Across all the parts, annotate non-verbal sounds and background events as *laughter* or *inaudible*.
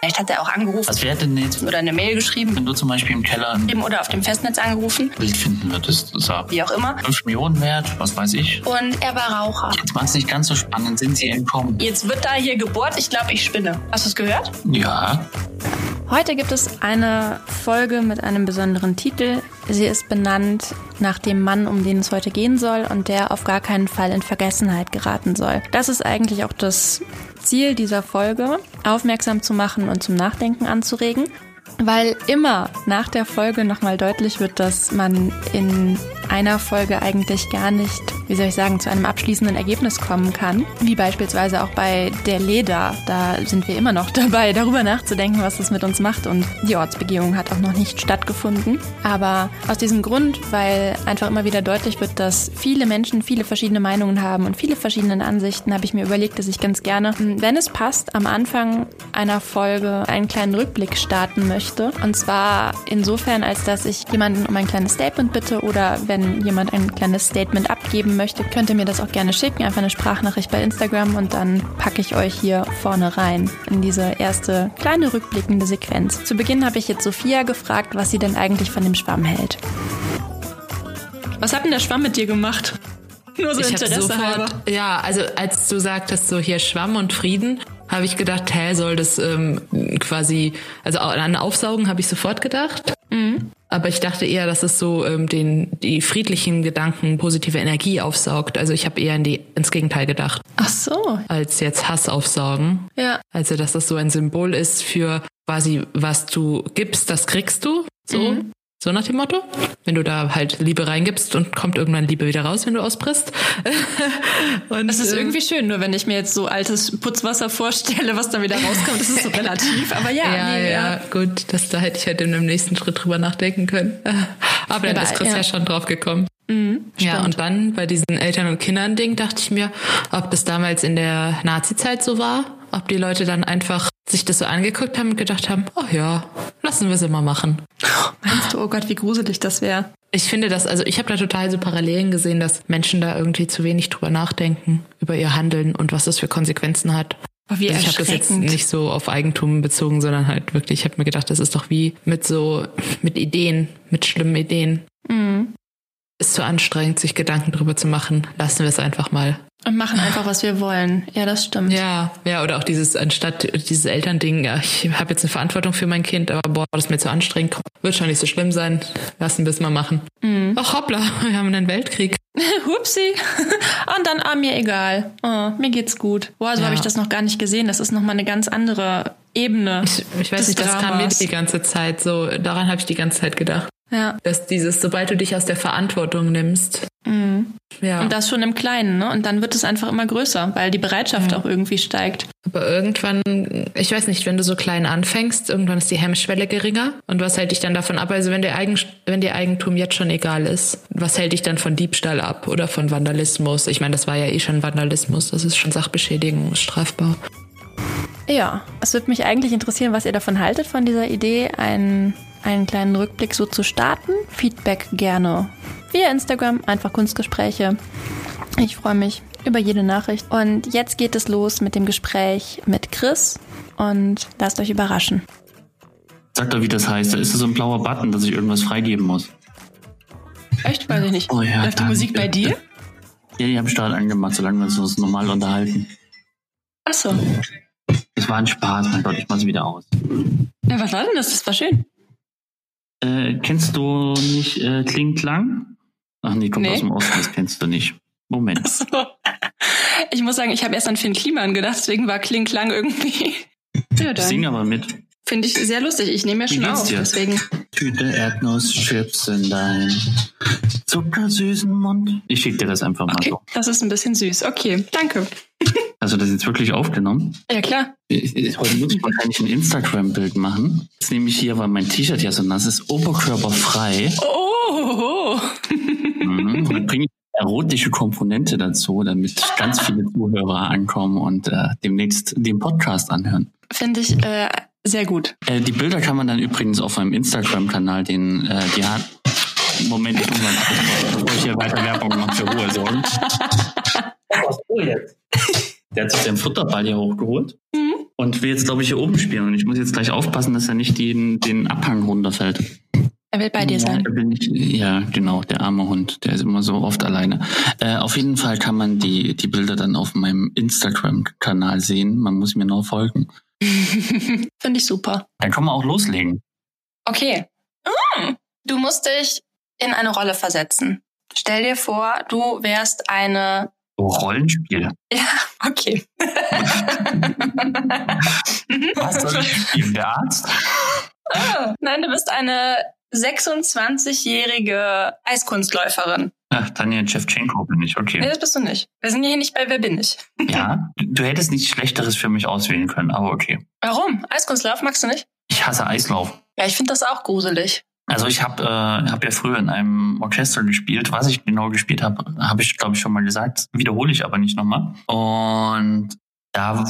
Vielleicht hat er auch angerufen. Was wäre denn jetzt, oder eine Mail geschrieben. Wenn du zum Beispiel im Keller oder auf dem Festnetz angerufen. Bild finden würdest, das wie auch immer. 5 Millionen wert, was weiß ich. Und er war Raucher. Jetzt war es nicht ganz so spannend. Sind sie entkommen? Jetzt wird da hier gebohrt. Ich glaube, ich spinne. Hast du es gehört? Ja. Heute gibt es eine Folge mit einem besonderen Titel. Sie ist benannt nach dem Mann, um den es heute gehen soll und der auf gar keinen Fall in Vergessenheit geraten soll. Das ist eigentlich auch das Ziel dieser Folge, aufmerksam zu machen und zum Nachdenken anzuregen, weil immer nach der Folge nochmal deutlich wird, dass man in einer Folge eigentlich gar nicht, wie soll ich sagen, zu einem abschließenden Ergebnis kommen kann. Wie beispielsweise auch bei der Leda. Da sind wir immer noch *laughs* dabei, darüber nachzudenken, was das mit uns macht. Und die Ortsbegehung hat auch noch nicht stattgefunden. Aber aus diesem Grund, weil einfach immer wieder deutlich wird, dass viele Menschen viele verschiedene Meinungen haben und viele verschiedene Ansichten, habe ich mir überlegt, dass ich ganz gerne, wenn es passt, am Anfang einer Folge einen kleinen Rückblick starten möchte. Und zwar insofern, als dass ich jemanden um ein kleines Statement bitte oder wenn wenn jemand ein kleines Statement abgeben möchte, könnt ihr mir das auch gerne schicken. Einfach eine Sprachnachricht bei Instagram und dann packe ich euch hier vorne rein in diese erste kleine rückblickende Sequenz. Zu Beginn habe ich jetzt Sophia gefragt, was sie denn eigentlich von dem Schwamm hält. Was hat denn der Schwamm mit dir gemacht? Nur so ich Interesse sofort, halber. Ja, also als du sagtest, so hier Schwamm und Frieden, habe ich gedacht, hä, soll das ähm, quasi, also an Aufsaugen habe ich sofort gedacht. Mhm. Aber ich dachte eher, dass es so ähm, den die friedlichen Gedanken, positive Energie aufsaugt. Also ich habe eher in die, ins Gegenteil gedacht. Ach so. Als jetzt Hass aufsaugen. Ja. Also dass das so ein Symbol ist für quasi, was du gibst, das kriegst du. So. Mhm. So nach dem Motto. Wenn du da halt Liebe reingibst und kommt irgendwann Liebe wieder raus, wenn du ausbrichst. *laughs* und, das ist ähm, irgendwie schön, nur wenn ich mir jetzt so altes Putzwasser vorstelle, was dann wieder rauskommt, das ist so *laughs* relativ. Aber ja, ja, nee, ja, ja, gut, das, da hätte ich halt in einem nächsten Schritt drüber nachdenken können. *laughs* Aber dann ja, ist Chris ja. ja schon drauf gekommen. Mhm, ja, und dann bei diesen Eltern- und Kindern-Ding dachte ich mir, ob das damals in der Nazi-Zeit so war, ob die Leute dann einfach sich das so angeguckt haben und gedacht haben, oh ja, lassen wir sie mal machen. Meinst du, oh Gott, wie gruselig das wäre? Ich finde das, also ich habe da total so Parallelen gesehen, dass Menschen da irgendwie zu wenig drüber nachdenken, über ihr Handeln und was das für Konsequenzen hat. Also ich habe das jetzt nicht so auf Eigentum bezogen, sondern halt wirklich, ich habe mir gedacht, das ist doch wie mit so, mit Ideen, mit schlimmen Ideen. Mhm. Ist zu anstrengend, sich Gedanken drüber zu machen. Lassen wir es einfach mal. Und machen einfach, was wir wollen. Ja, das stimmt. Ja, ja, oder auch dieses, anstatt dieses Elternding, ja, ich habe jetzt eine Verantwortung für mein Kind, aber boah, das ist mir zu anstrengend. Wird schon nicht so schlimm sein. Lassen wir es mal machen. Mhm. Ach hoppla, wir haben einen Weltkrieg. *laughs* Hupsi. Und dann, ah, mir egal. Oh, mir geht's gut. Boah, so ja. habe ich das noch gar nicht gesehen. Das ist nochmal eine ganz andere Ebene. Ich, ich weiß nicht, das Dramas. kam mir die ganze Zeit so. Daran habe ich die ganze Zeit gedacht. Ja. Dass dieses, sobald du dich aus der Verantwortung nimmst. Mhm. Ja. Und das schon im Kleinen, ne? Und dann wird es einfach immer größer, weil die Bereitschaft ja. auch irgendwie steigt. Aber irgendwann, ich weiß nicht, wenn du so klein anfängst, irgendwann ist die Hemmschwelle geringer. Und was hält dich dann davon ab? Also wenn dir, Eigen, wenn dir Eigentum jetzt schon egal ist, was hält dich dann von Diebstahl ab oder von Vandalismus? Ich meine, das war ja eh schon Vandalismus, das ist schon Sachbeschädigung, ist strafbar. Ja, es würde mich eigentlich interessieren, was ihr davon haltet, von dieser Idee, einen, einen kleinen Rückblick so zu starten. Feedback gerne via Instagram, einfach Kunstgespräche. Ich freue mich über jede Nachricht. Und jetzt geht es los mit dem Gespräch mit Chris und lasst euch überraschen. Sag doch, wie das heißt. Da ist so ein blauer Button, dass ich irgendwas freigeben muss. Echt? Weiß ich nicht. Oh ja, Läuft die Musik bei dir? Ja, die habe ich gerade angemacht, solange wir uns normal unterhalten. Ach so. Es war ein Spaß, mein Gott, ich mach sie wieder aus. Ja, was war denn das? Das war schön. Äh, kennst du nicht äh, Kling Klang? Ach nee, kommt nee. aus dem Osten, das kennst du nicht. Moment. So. *laughs* Ich muss sagen, ich habe erst an Finn Kliman gedacht, deswegen war Kling Klang irgendwie. *laughs* Ja, ich sing aber mit. Finde ich sehr lustig. Ich nehme ja schon auf, dir? deswegen. Tüte Erdnusschips in dein zuckersüßen Mund. Ich schicke dir das einfach mal okay, so. Das ist ein bisschen süß. Okay, danke. Hast du das jetzt wirklich aufgenommen? Ja, klar. Heute muss ich wahrscheinlich ein Instagram-Bild machen. Jetzt nehme ich hier, weil mein T-Shirt ja so nass ist, oberkörperfrei. Oh! *laughs* mhm, und bringe ich erotische Komponente dazu, damit ganz viele Zuhörer ankommen und äh, demnächst den Podcast anhören. Finde ich äh, sehr gut. Äh, die Bilder kann man dann übrigens auf meinem Instagram-Kanal, den äh, die hat. Moment, ich muss mal, bevor ich hier weiter Werbung mache, für Ruhe sorgen. Was oh, jetzt? *laughs* Der hat sich seinen Futterball hier hochgeholt. Mhm. und will jetzt, glaube ich, hier oben spielen. Und ich muss jetzt gleich aufpassen, dass er nicht den, den Abhang runterfällt. Er will bei dir sein. Ja, genau, der arme Hund, der ist immer so oft alleine. Äh, auf jeden Fall kann man die, die Bilder dann auf meinem Instagram-Kanal sehen. Man muss mir nur folgen. *laughs* Finde ich super. Dann können wir auch loslegen. Okay. Mm, du musst dich in eine Rolle versetzen. Stell dir vor, du wärst eine Rollenspiel. Ja, okay. Was soll ich spielen? Der Arzt? Oh, nein, du bist eine 26-jährige Eiskunstläuferin. Ach, Tanja Shevchenko bin ich, okay. Nee, das bist du nicht. Wir sind hier nicht bei Wer bin ich? *laughs* Ja, du hättest nichts Schlechteres für mich auswählen können, aber okay. Warum? Eiskunstlauf magst du nicht? Ich hasse Eislauf. Ja, ich finde das auch gruselig. Also ich habe äh, hab ja früher in einem Orchester gespielt. Was ich genau gespielt habe, habe ich, glaube ich, schon mal gesagt. Wiederhole ich aber nicht nochmal. Und da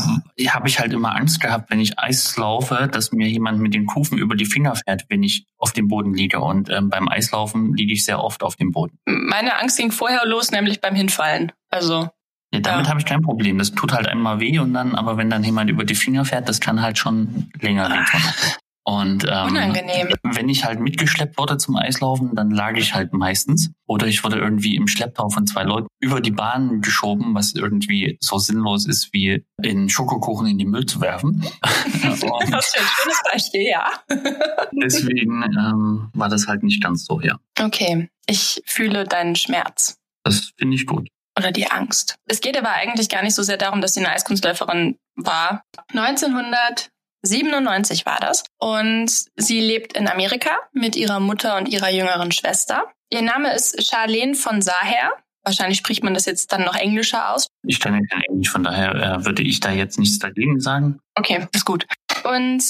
habe ich halt immer Angst gehabt, wenn ich Eis laufe, dass mir jemand mit den Kufen über die Finger fährt, wenn ich auf dem Boden liege. Und ähm, beim Eislaufen liege ich sehr oft auf dem Boden. Meine Angst ging vorher los, nämlich beim Hinfallen. Also ja, damit ja. habe ich kein Problem. Das tut halt einmal weh und dann, aber wenn dann jemand über die Finger fährt, das kann halt schon länger wehtun. *laughs* Und ähm, Unangenehm. wenn ich halt mitgeschleppt wurde zum Eislaufen, dann lag ich halt meistens. Oder ich wurde irgendwie im Schlepptau von zwei Leuten über die Bahn geschoben, was irgendwie so sinnlos ist, wie in Schokokuchen in den Müll zu werfen. *laughs* das ist ein schönes Beispiel, ja. *laughs* Deswegen ähm, war das halt nicht ganz so, ja. Okay, ich fühle deinen Schmerz. Das finde ich gut. Oder die Angst. Es geht aber eigentlich gar nicht so sehr darum, dass sie eine Eiskunstläuferin war. 1900 97 war das. Und sie lebt in Amerika mit ihrer Mutter und ihrer jüngeren Schwester. Ihr Name ist Charlene von Saher. Wahrscheinlich spricht man das jetzt dann noch englischer aus. Ich kann ja kein Englisch, von daher äh, würde ich da jetzt nichts dagegen sagen. Okay, ist gut. Und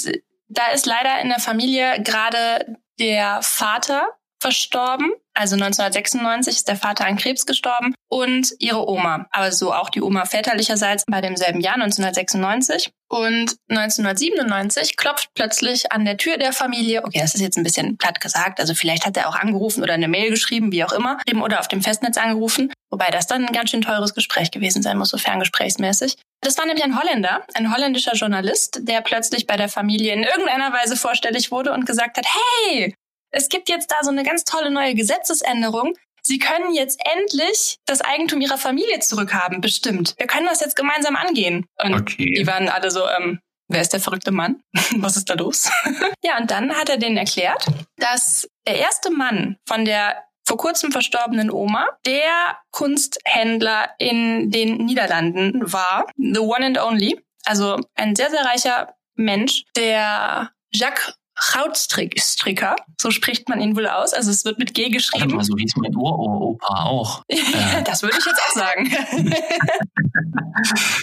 da ist leider in der Familie gerade der Vater verstorben. Also 1996 ist der Vater an Krebs gestorben und ihre Oma, aber so auch die Oma väterlicherseits bei demselben Jahr 1996. Und 1997 klopft plötzlich an der Tür der Familie, okay, das ist jetzt ein bisschen platt gesagt, also vielleicht hat er auch angerufen oder eine Mail geschrieben, wie auch immer, oder auf dem Festnetz angerufen, wobei das dann ein ganz schön teures Gespräch gewesen sein muss, so ferngesprächsmäßig. Das war nämlich ein Holländer, ein holländischer Journalist, der plötzlich bei der Familie in irgendeiner Weise vorstellig wurde und gesagt hat, hey, es gibt jetzt da so eine ganz tolle neue Gesetzesänderung. Sie können jetzt endlich das Eigentum ihrer Familie zurückhaben, bestimmt. Wir können das jetzt gemeinsam angehen. Und okay. die waren alle so, ähm, wer ist der verrückte Mann? *laughs* Was ist da los? *laughs* ja, und dann hat er denen erklärt, dass der erste Mann von der vor kurzem verstorbenen Oma der Kunsthändler in den Niederlanden war. The one and only. Also ein sehr, sehr reicher Mensch, der Jacques Krautstricker, so spricht man ihn wohl aus. Also es wird mit G geschrieben. Warte mal, so hieß mein Uropa auch. *laughs* das würde ich jetzt auch sagen. *laughs*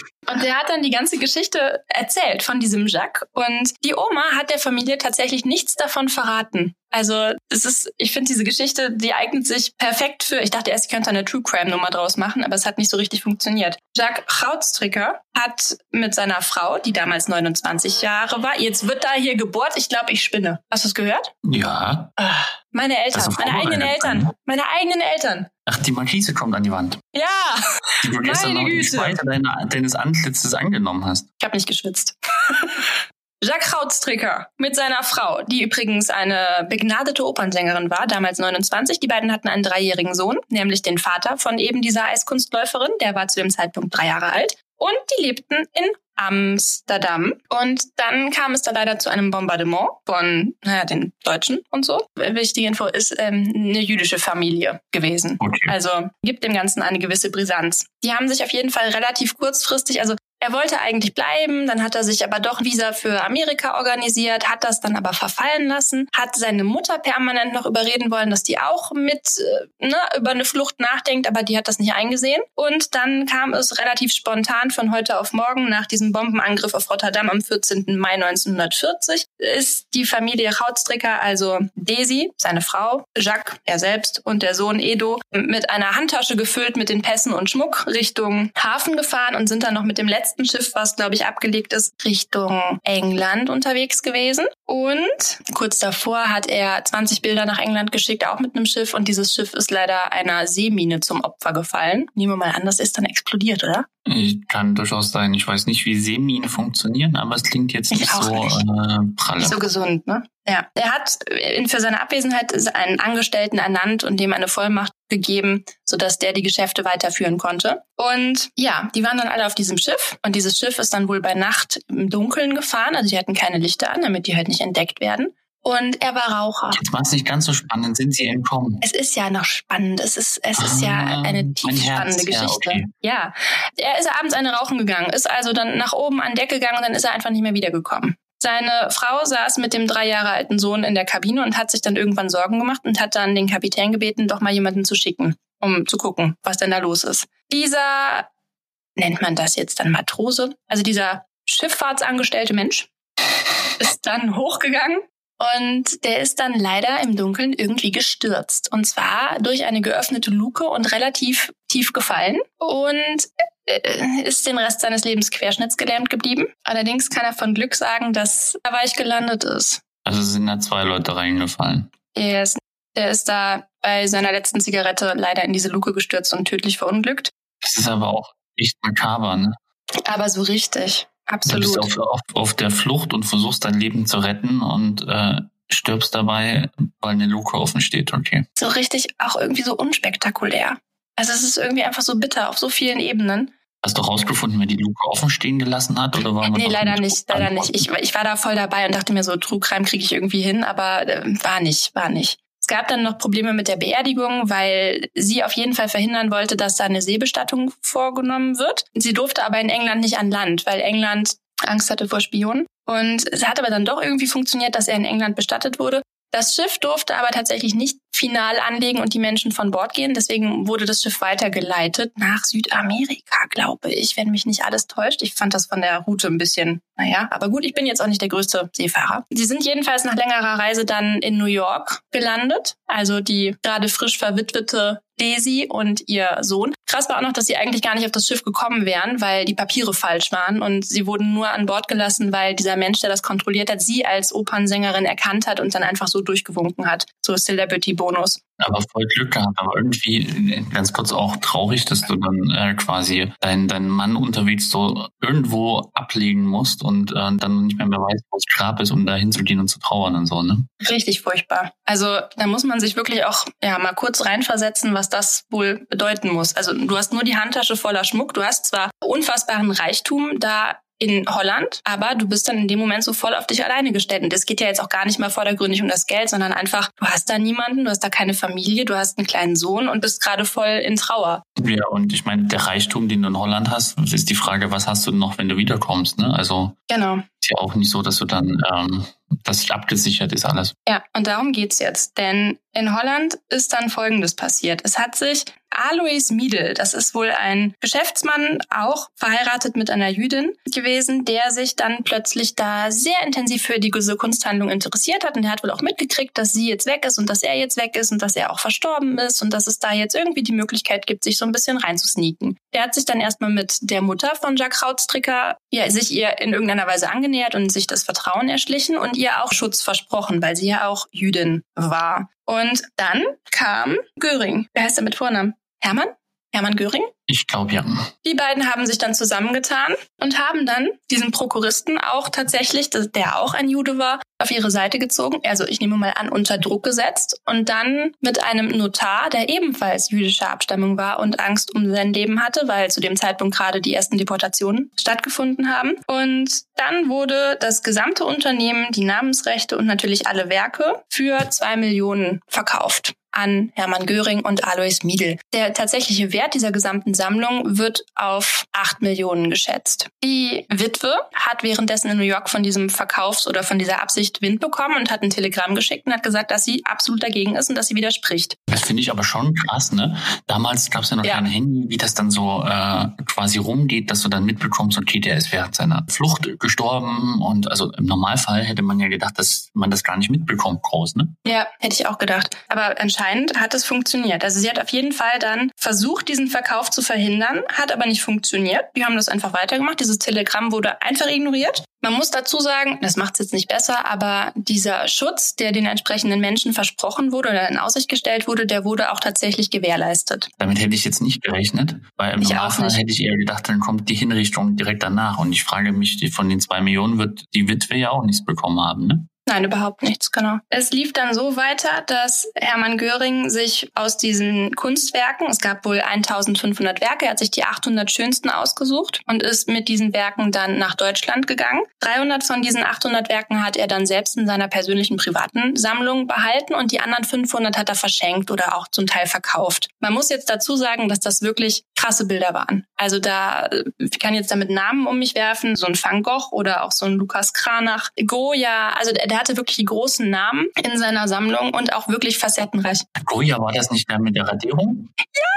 *laughs* Und der hat dann die ganze Geschichte erzählt von diesem Jacques. Und die Oma hat der Familie tatsächlich nichts davon verraten. Also es ist, ich finde diese Geschichte, die eignet sich perfekt für, ich dachte erst, ich könnte eine True Crime Nummer draus machen, aber es hat nicht so richtig funktioniert. Jacques Krautstricker hat mit seiner Frau, die damals 29 Jahre war, jetzt wird da hier gebohrt, ich glaube, ich spinne. Hast du es gehört? Ja. Ach, meine Eltern, meine eigenen Eltern, meine eigenen Eltern. Ach, die Markise kommt an die Wand. Ja. Die du gestern noch die Spalte deines Antlitzes angenommen hast. Ich habe nicht geschwitzt. *laughs* Jacques Krautstricker mit seiner Frau, die übrigens eine begnadete Opernsängerin war, damals 29. Die beiden hatten einen dreijährigen Sohn, nämlich den Vater von eben dieser Eiskunstläuferin. Der war zu dem Zeitpunkt drei Jahre alt. Und die lebten in Amsterdam. Und dann kam es da leider zu einem Bombardement von naja, den Deutschen und so. Wichtige Info ist ähm, eine jüdische Familie gewesen. Okay. Also gibt dem Ganzen eine gewisse Brisanz. Die haben sich auf jeden Fall relativ kurzfristig, also er wollte eigentlich bleiben, dann hat er sich aber doch Visa für Amerika organisiert, hat das dann aber verfallen lassen, hat seine Mutter permanent noch überreden wollen, dass die auch mit äh, ne, über eine Flucht nachdenkt, aber die hat das nicht eingesehen. Und dann kam es relativ spontan von heute auf morgen nach diesem Bombenangriff auf Rotterdam am 14. Mai 1940 ist die Familie Rautstricker, also Desi, seine Frau, Jacques, er selbst und der Sohn Edo mit einer Handtasche gefüllt mit den Pässen und Schmuck Richtung Hafen gefahren und sind dann noch mit dem letzten letzten Schiff, was glaube ich abgelegt ist, Richtung England unterwegs gewesen. Und kurz davor hat er 20 Bilder nach England geschickt, auch mit einem Schiff. Und dieses Schiff ist leider einer Seemine zum Opfer gefallen. Nehmen wir mal an, das ist dann explodiert, oder? Kann durchaus sein. Ich weiß nicht, wie Seeminen funktionieren, aber es klingt jetzt nicht so nicht. Äh, pralle. Nicht so gesund, ne? Ja. Er hat für seine Abwesenheit einen Angestellten ernannt und dem eine Vollmacht gegeben, sodass der die Geschäfte weiterführen konnte. Und ja, die waren dann alle auf diesem Schiff und dieses Schiff ist dann wohl bei Nacht im Dunkeln gefahren, also die hatten keine Lichter an, damit die halt nicht entdeckt werden. Und er war Raucher. Jetzt war es nicht ganz so spannend. Sind Sie entkommen? Es ist ja noch spannend. Es ist, es ist ah, ja eine tief spannende Geschichte. Ja, okay. ja. Er ist abends eine rauchen gegangen, ist also dann nach oben an Deck gegangen und dann ist er einfach nicht mehr wiedergekommen. Seine Frau saß mit dem drei Jahre alten Sohn in der Kabine und hat sich dann irgendwann Sorgen gemacht und hat dann den Kapitän gebeten, doch mal jemanden zu schicken, um zu gucken, was denn da los ist. Dieser, nennt man das jetzt dann Matrose, also dieser Schifffahrtsangestellte Mensch, ist dann hochgegangen und der ist dann leider im Dunkeln irgendwie gestürzt. Und zwar durch eine geöffnete Luke und relativ tief gefallen und äh, ist den Rest seines Lebens querschnittsgelähmt geblieben. Allerdings kann er von Glück sagen, dass er weich gelandet ist. Also sind da zwei Leute reingefallen. Er ist, er ist da bei seiner letzten Zigarette leider in diese Luke gestürzt und tödlich verunglückt. Das ist aber auch echt makaber, ne? Aber so richtig. Absolut. Du bist auf, auf, auf der Flucht und versuchst dein Leben zu retten und äh, stirbst dabei, weil eine Luke offen steht, okay. So richtig auch irgendwie so unspektakulär. Also es ist irgendwie einfach so bitter auf so vielen Ebenen. Hast du rausgefunden, wer die Luke offen stehen gelassen hat? Oder war nee, leider nicht, leider nicht. Ich, ich war da voll dabei und dachte mir so, True Crime kriege ich irgendwie hin, aber äh, war nicht, war nicht. Es gab dann noch Probleme mit der Beerdigung, weil sie auf jeden Fall verhindern wollte, dass da eine Seebestattung vorgenommen wird. Sie durfte aber in England nicht an Land, weil England Angst hatte vor Spionen. Und es hat aber dann doch irgendwie funktioniert, dass er in England bestattet wurde. Das Schiff durfte aber tatsächlich nicht final anlegen und die Menschen von Bord gehen. Deswegen wurde das Schiff weitergeleitet nach Südamerika, glaube ich, wenn mich nicht alles täuscht. Ich fand das von der Route ein bisschen, naja, aber gut, ich bin jetzt auch nicht der größte Seefahrer. Sie sind jedenfalls nach längerer Reise dann in New York gelandet. Also die gerade frisch verwitwete Daisy und ihr Sohn. Krass war auch noch, dass sie eigentlich gar nicht auf das Schiff gekommen wären, weil die Papiere falsch waren und sie wurden nur an Bord gelassen, weil dieser Mensch, der das kontrolliert hat, sie als Opernsängerin erkannt hat und dann einfach so durchgewunken hat. So Celebrity-Bonus. Aber voll Glück gehabt, aber irgendwie ganz kurz auch traurig, dass du dann äh, quasi deinen dein Mann unterwegs so irgendwo ablegen musst und äh, dann nicht mehr mehr weißt, wo das Grab ist, um da hinzugehen und zu trauern und so, ne? Richtig furchtbar. Also da muss man sich wirklich auch ja mal kurz reinversetzen, was das wohl bedeuten muss. Also du hast nur die Handtasche voller Schmuck, du hast zwar unfassbaren Reichtum da in Holland, aber du bist dann in dem Moment so voll auf dich alleine gestellt. Und es geht ja jetzt auch gar nicht mal vordergründig um das Geld, sondern einfach, du hast da niemanden, du hast da keine Familie, du hast einen kleinen Sohn und bist gerade voll in Trauer. Ja, und ich meine, der Reichtum, den du in Holland hast, ist die Frage, was hast du noch, wenn du wiederkommst, ne? Also. Genau. Ist ja auch nicht so, dass du dann, ähm, das abgesichert ist alles. Ja, und darum geht's jetzt. Denn in Holland ist dann Folgendes passiert. Es hat sich Alois Miedel, das ist wohl ein Geschäftsmann, auch verheiratet mit einer Jüdin gewesen, der sich dann plötzlich da sehr intensiv für die Kunsthandlung interessiert hat. Und der hat wohl auch mitgekriegt, dass sie jetzt weg ist und dass er jetzt weg ist und dass er auch verstorben ist und dass es da jetzt irgendwie die Möglichkeit gibt, sich so ein bisschen reinzusneaken. Der hat sich dann erstmal mit der Mutter von Jack Krautstricker, ja, sich ihr in irgendeiner Weise angenähert und sich das Vertrauen erschlichen und ihr auch Schutz versprochen, weil sie ja auch Jüdin war. Und dann kam Göring. Wer heißt er mit Vornamen? Hermann? Hermann Göring? Ich glaube ja. Die beiden haben sich dann zusammengetan und haben dann diesen Prokuristen auch tatsächlich, der auch ein Jude war, auf ihre Seite gezogen. Also ich nehme mal an, unter Druck gesetzt und dann mit einem Notar, der ebenfalls jüdischer Abstammung war und Angst um sein Leben hatte, weil zu dem Zeitpunkt gerade die ersten Deportationen stattgefunden haben. Und dann wurde das gesamte Unternehmen, die Namensrechte und natürlich alle Werke für zwei Millionen verkauft an Hermann Göring und Alois Miedel. Der tatsächliche Wert dieser gesamten Sammlung wird auf acht Millionen geschätzt. Die Witwe hat währenddessen in New York von diesem Verkaufs- oder von dieser Absicht Wind bekommen und hat ein Telegramm geschickt und hat gesagt, dass sie absolut dagegen ist und dass sie widerspricht. Das finde ich aber schon krass, ne? Damals gab es ja noch ja. kein Handy, wie das dann so äh, quasi rumgeht, dass du dann mitbekommst, okay, der ist während seiner Flucht gestorben und also im Normalfall hätte man ja gedacht, dass man das gar nicht mitbekommt, groß, ne? Ja, hätte ich auch gedacht. Aber anscheinend anscheinend hat es funktioniert. Also sie hat auf jeden Fall dann versucht, diesen Verkauf zu verhindern, hat aber nicht funktioniert. Die haben das einfach weitergemacht. Dieses Telegramm wurde einfach ignoriert. Man muss dazu sagen, das macht es jetzt nicht besser, aber dieser Schutz, der den entsprechenden Menschen versprochen wurde oder in Aussicht gestellt wurde, der wurde auch tatsächlich gewährleistet. Damit hätte ich jetzt nicht gerechnet, weil im Normalfall hätte ich eher gedacht, dann kommt die Hinrichtung direkt danach. Und ich frage mich, von den zwei Millionen wird die Witwe ja auch nichts bekommen haben, ne? Nein, überhaupt nichts, genau. Es lief dann so weiter, dass Hermann Göring sich aus diesen Kunstwerken, es gab wohl 1500 Werke, er hat sich die 800 schönsten ausgesucht und ist mit diesen Werken dann nach Deutschland gegangen. 300 von diesen 800 Werken hat er dann selbst in seiner persönlichen privaten Sammlung behalten und die anderen 500 hat er verschenkt oder auch zum Teil verkauft. Man muss jetzt dazu sagen, dass das wirklich krasse Bilder waren. Also da, ich kann jetzt damit Namen um mich werfen, so ein Van Gogh oder auch so ein Lukas Kranach, Goya, also der der hatte wirklich die großen Namen in seiner Sammlung und auch wirklich facettenreich. Goya, war das nicht der mit der Radierung? Ja,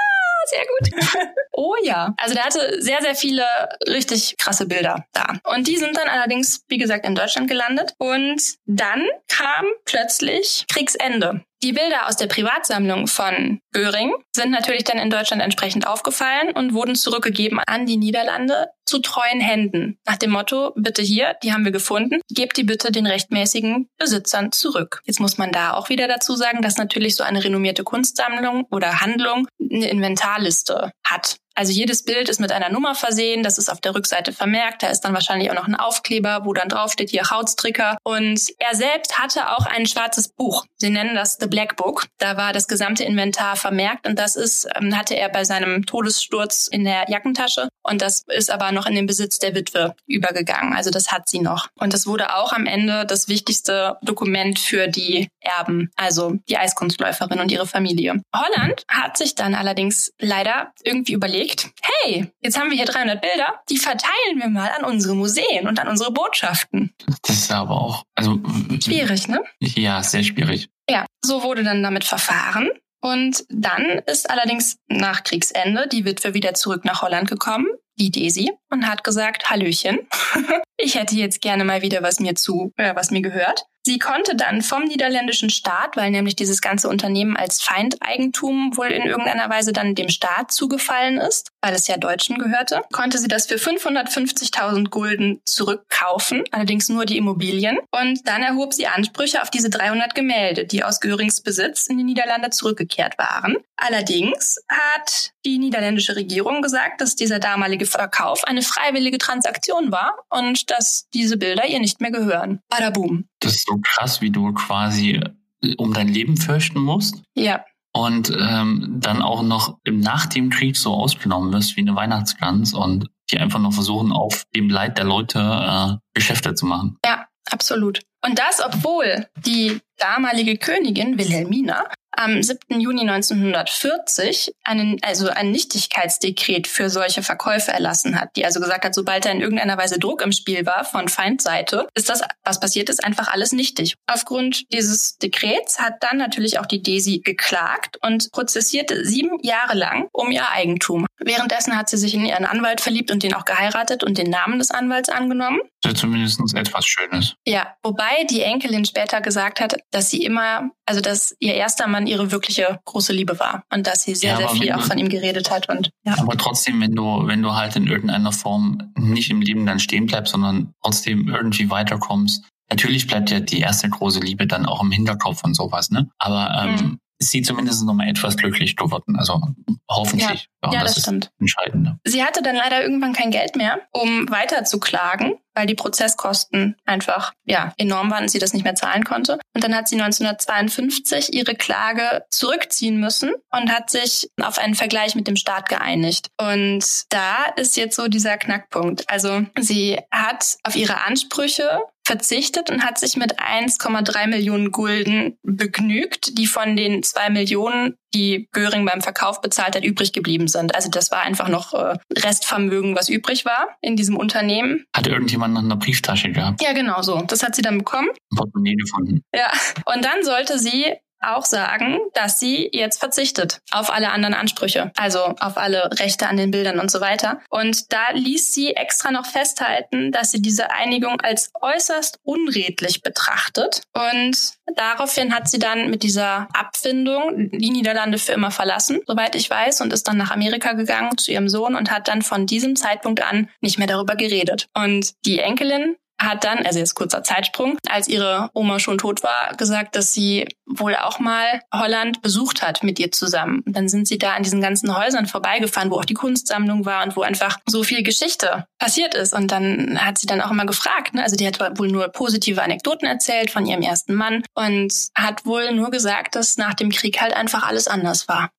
sehr gut. *laughs* oh ja. Also der hatte sehr, sehr viele richtig krasse Bilder da. Und die sind dann allerdings, wie gesagt, in Deutschland gelandet. Und dann kam plötzlich Kriegsende. Die Bilder aus der Privatsammlung von Göring sind natürlich dann in Deutschland entsprechend aufgefallen und wurden zurückgegeben an die Niederlande zu treuen Händen. Nach dem Motto, bitte hier, die haben wir gefunden, gebt die bitte den rechtmäßigen Besitzern zurück. Jetzt muss man da auch wieder dazu sagen, dass natürlich so eine renommierte Kunstsammlung oder Handlung eine Inventarliste hat. Also jedes Bild ist mit einer Nummer versehen, das ist auf der Rückseite vermerkt, da ist dann wahrscheinlich auch noch ein Aufkleber, wo dann draufsteht hier Hautstricker. Und er selbst hatte auch ein schwarzes Buch. Sie nennen das The Black Book. Da war das gesamte Inventar vermerkt und das ist, ähm, hatte er bei seinem Todessturz in der Jackentasche. Und das ist aber noch in den Besitz der Witwe übergegangen. Also das hat sie noch. Und das wurde auch am Ende das wichtigste Dokument für die Erben, also die Eiskunstläuferin und ihre Familie. Holland hat sich dann allerdings leider irgendwie überlegt, hey, jetzt haben wir hier 300 Bilder, die verteilen wir mal an unsere Museen und an unsere Botschaften. Das ist aber auch, also. Schwierig, ne? Ja, sehr schwierig. Ja, so wurde dann damit verfahren. Und dann ist allerdings nach Kriegsende die Witwe wieder zurück nach Holland gekommen, die Daisy, und hat gesagt, Hallöchen, *laughs* ich hätte jetzt gerne mal wieder was mir zu, äh, was mir gehört. Sie konnte dann vom niederländischen Staat, weil nämlich dieses ganze Unternehmen als Feindeigentum wohl in irgendeiner Weise dann dem Staat zugefallen ist, weil es ja Deutschen gehörte, konnte sie das für 550.000 Gulden zurückkaufen, allerdings nur die Immobilien. Und dann erhob sie Ansprüche auf diese 300 Gemälde, die aus Görings Besitz in die Niederlande zurückgekehrt waren. Allerdings hat die niederländische Regierung gesagt, dass dieser damalige Verkauf eine freiwillige Transaktion war und dass diese Bilder ihr nicht mehr gehören. Badaboom. Das ist so krass, wie du quasi äh, um dein Leben fürchten musst. Ja. Und ähm, dann auch noch nach dem Krieg so ausgenommen wirst wie eine Weihnachtsgans und die einfach noch versuchen, auf dem Leid der Leute äh, Geschäfte zu machen. Ja, absolut. Und das, obwohl die damalige Königin Wilhelmina am 7. Juni 1940 einen, also ein Nichtigkeitsdekret für solche Verkäufe erlassen hat, die also gesagt hat, sobald da in irgendeiner Weise Druck im Spiel war von Feindseite, ist das, was passiert ist, einfach alles nichtig. Aufgrund dieses Dekrets hat dann natürlich auch die Desi geklagt und prozessierte sieben Jahre lang um ihr Eigentum. Währenddessen hat sie sich in ihren Anwalt verliebt und den auch geheiratet und den Namen des Anwalts angenommen. Das ist zumindest etwas Schönes. Ja, wobei die Enkelin später gesagt hat, dass sie immer, also dass ihr erster Mann ihre wirkliche große Liebe war und dass sie sehr, ja, sehr viel auch von ihm geredet hat. Und, ja. Aber trotzdem, wenn du, wenn du halt in irgendeiner Form nicht im Leben dann stehen bleibst, sondern trotzdem irgendwie weiterkommst, Natürlich bleibt ja die erste große Liebe dann auch im Hinterkopf und sowas, ne? Aber ähm, mhm sie zumindest noch mal etwas glücklich geworden. Also hoffentlich. Ja, ja das, das stimmt. Entscheidend. Sie hatte dann leider irgendwann kein Geld mehr, um weiter zu klagen, weil die Prozesskosten einfach ja enorm waren und sie das nicht mehr zahlen konnte. Und dann hat sie 1952 ihre Klage zurückziehen müssen und hat sich auf einen Vergleich mit dem Staat geeinigt. Und da ist jetzt so dieser Knackpunkt. Also sie hat auf ihre Ansprüche verzichtet und hat sich mit 1,3 Millionen Gulden begnügt, die von den zwei Millionen, die Göring beim Verkauf bezahlt hat, übrig geblieben sind. Also das war einfach noch äh, Restvermögen, was übrig war in diesem Unternehmen. Hatte irgendjemand noch eine Brieftasche gehabt? Ja, genau so. Das hat sie dann bekommen. Ein Portemonnaie gefunden. Ja. Und dann sollte sie auch sagen, dass sie jetzt verzichtet auf alle anderen Ansprüche, also auf alle Rechte an den Bildern und so weiter. Und da ließ sie extra noch festhalten, dass sie diese Einigung als äußerst unredlich betrachtet. Und daraufhin hat sie dann mit dieser Abfindung die Niederlande für immer verlassen, soweit ich weiß, und ist dann nach Amerika gegangen zu ihrem Sohn und hat dann von diesem Zeitpunkt an nicht mehr darüber geredet. Und die Enkelin hat dann, also jetzt kurzer Zeitsprung, als ihre Oma schon tot war, gesagt, dass sie wohl auch mal Holland besucht hat mit ihr zusammen. Und dann sind sie da an diesen ganzen Häusern vorbeigefahren, wo auch die Kunstsammlung war und wo einfach so viel Geschichte passiert ist. Und dann hat sie dann auch immer gefragt, ne? also die hat wohl nur positive Anekdoten erzählt von ihrem ersten Mann und hat wohl nur gesagt, dass nach dem Krieg halt einfach alles anders war.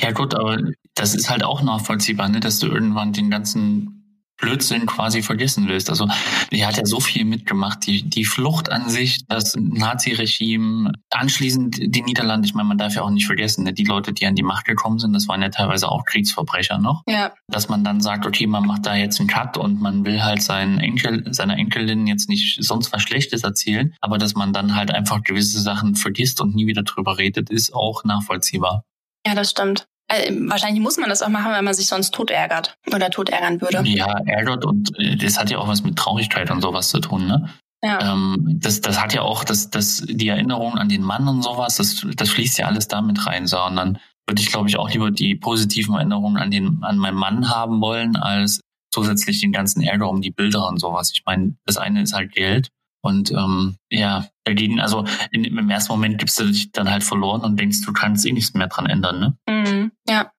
Ja gut, aber das ist halt auch nachvollziehbar, ne? dass du irgendwann den ganzen Blödsinn quasi vergessen willst. Also die hat ja so viel mitgemacht, die, die Flucht an sich, das Nazi-Regime, anschließend die Niederlande, ich meine, man darf ja auch nicht vergessen, ne? die Leute, die an die Macht gekommen sind, das waren ja teilweise auch Kriegsverbrecher noch. Ja. Dass man dann sagt, okay, man macht da jetzt einen Cut und man will halt seinen Enkel, seiner Enkelin jetzt nicht sonst was Schlechtes erzählen, aber dass man dann halt einfach gewisse Sachen vergisst und nie wieder drüber redet, ist auch nachvollziehbar. Ja, das stimmt. Also, wahrscheinlich muss man das auch machen, wenn man sich sonst tot ärgert oder tot ärgern würde. Ja, ärgert und äh, das hat ja auch was mit Traurigkeit und sowas zu tun, ne? Ja. Ähm, das, das hat ja auch, das, das, die Erinnerung an den Mann und sowas, das, das fließt ja alles damit rein, sondern würde ich, glaube ich, auch lieber die positiven Erinnerungen an den, an meinen Mann haben wollen, als zusätzlich den ganzen Ärger um die Bilder und sowas. Ich meine, das eine ist halt Geld und ähm, ja, dagegen, also in, im ersten Moment gibst du dich dann halt verloren und denkst, du kannst eh nichts mehr dran ändern, ne? Mhm, ja.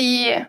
Die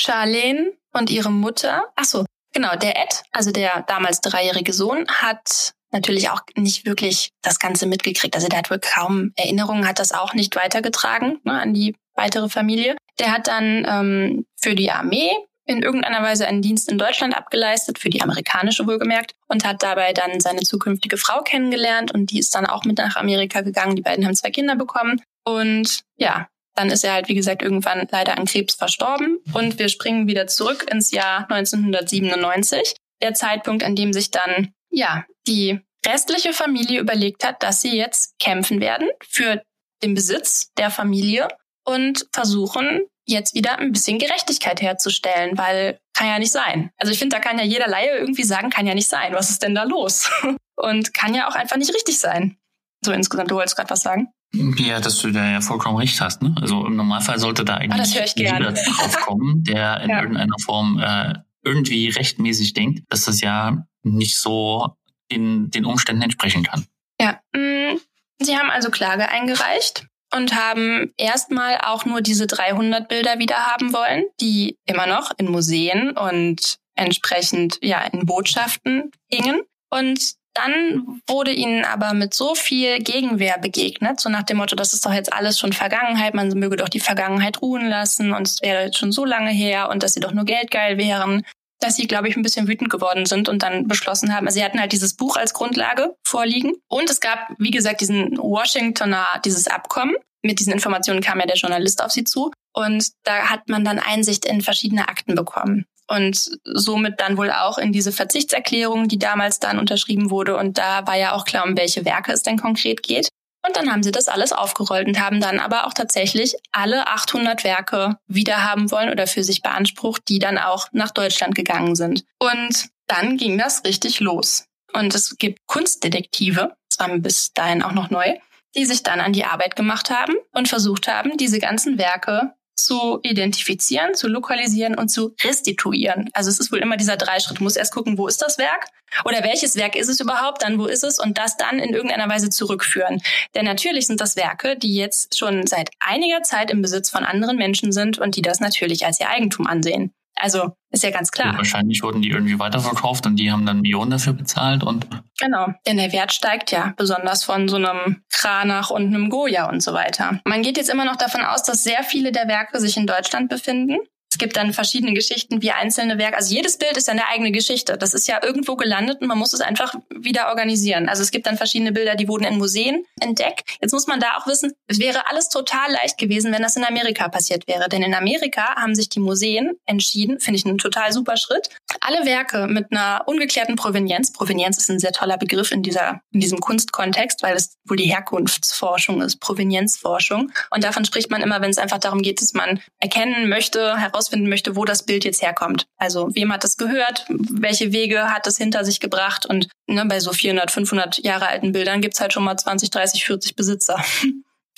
Charlene und ihre Mutter, ach so, genau, der Ed, also der damals dreijährige Sohn, hat natürlich auch nicht wirklich das Ganze mitgekriegt. Also der hat wohl kaum Erinnerungen, hat das auch nicht weitergetragen ne, an die weitere Familie. Der hat dann ähm, für die Armee in irgendeiner Weise einen Dienst in Deutschland abgeleistet, für die amerikanische wohlgemerkt, und hat dabei dann seine zukünftige Frau kennengelernt. Und die ist dann auch mit nach Amerika gegangen. Die beiden haben zwei Kinder bekommen. Und ja, dann ist er halt, wie gesagt, irgendwann leider an Krebs verstorben. Und wir springen wieder zurück ins Jahr 1997, der Zeitpunkt, an dem sich dann, ja, die restliche Familie überlegt hat, dass sie jetzt kämpfen werden für den Besitz der Familie und versuchen, jetzt wieder ein bisschen Gerechtigkeit herzustellen, weil kann ja nicht sein. Also ich finde, da kann ja jeder Laie irgendwie sagen, kann ja nicht sein. Was ist denn da los? *laughs* Und kann ja auch einfach nicht richtig sein. So insgesamt, du wolltest gerade was sagen? Ja, dass du da ja vollkommen recht hast. Ne? Also im Normalfall sollte da eigentlich ah, jeder drauf kommen, der in *laughs* ja. irgendeiner Form äh, irgendwie rechtmäßig denkt, dass das ja nicht so in den Umständen entsprechen kann. Ja, mm, Sie haben also Klage eingereicht und haben erstmal auch nur diese 300 Bilder wieder haben wollen, die immer noch in Museen und entsprechend ja in Botschaften hingen. Und dann wurde ihnen aber mit so viel Gegenwehr begegnet, so nach dem Motto, das ist doch jetzt alles schon Vergangenheit, man möge doch die Vergangenheit ruhen lassen und es wäre jetzt schon so lange her und dass sie doch nur geldgeil wären dass sie, glaube ich, ein bisschen wütend geworden sind und dann beschlossen haben, also sie hatten halt dieses Buch als Grundlage vorliegen. Und es gab, wie gesagt, diesen Washingtoner, dieses Abkommen. Mit diesen Informationen kam ja der Journalist auf sie zu. Und da hat man dann Einsicht in verschiedene Akten bekommen. Und somit dann wohl auch in diese Verzichtserklärung, die damals dann unterschrieben wurde. Und da war ja auch klar, um welche Werke es denn konkret geht. Und dann haben sie das alles aufgerollt und haben dann aber auch tatsächlich alle 800 Werke wiederhaben wollen oder für sich beansprucht, die dann auch nach Deutschland gegangen sind. Und dann ging das richtig los. Und es gibt Kunstdetektive, das war bis dahin auch noch neu, die sich dann an die Arbeit gemacht haben und versucht haben, diese ganzen Werke zu identifizieren, zu lokalisieren und zu restituieren. Also es ist wohl immer dieser Dreischritt. Du musst erst gucken, wo ist das Werk oder welches Werk ist es überhaupt, dann wo ist es und das dann in irgendeiner Weise zurückführen. Denn natürlich sind das Werke, die jetzt schon seit einiger Zeit im Besitz von anderen Menschen sind und die das natürlich als ihr Eigentum ansehen. Also ist ja ganz klar. Und wahrscheinlich wurden die irgendwie weiterverkauft und die haben dann Millionen dafür bezahlt und. Genau, denn der Wert steigt ja, besonders von so einem Kranach und einem Goya und so weiter. Man geht jetzt immer noch davon aus, dass sehr viele der Werke sich in Deutschland befinden. Es gibt dann verschiedene Geschichten wie einzelne Werke. Also jedes Bild ist ja eine eigene Geschichte. Das ist ja irgendwo gelandet und man muss es einfach wieder organisieren. Also es gibt dann verschiedene Bilder, die wurden in Museen entdeckt. Jetzt muss man da auch wissen, es wäre alles total leicht gewesen, wenn das in Amerika passiert wäre. Denn in Amerika haben sich die Museen entschieden, finde ich einen total super Schritt, alle Werke mit einer ungeklärten Provenienz, Provenienz ist ein sehr toller Begriff in dieser, in diesem Kunstkontext, weil es wohl die Herkunftsforschung ist, Provenienzforschung. Und davon spricht man immer, wenn es einfach darum geht, dass man erkennen möchte, heraus herausfinden möchte, wo das Bild jetzt herkommt. Also wem hat das gehört, welche Wege hat es hinter sich gebracht und ne, bei so 400, 500 Jahre alten Bildern gibt's halt schon mal 20, 30, 40 Besitzer.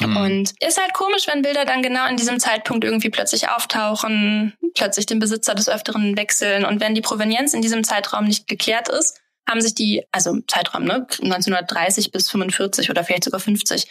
Mhm. Und ist halt komisch, wenn Bilder dann genau in diesem Zeitpunkt irgendwie plötzlich auftauchen, plötzlich den Besitzer des Öfteren wechseln. Und wenn die Provenienz in diesem Zeitraum nicht geklärt ist, haben sich die, also Zeitraum, ne, 1930 bis 45 oder vielleicht sogar 50,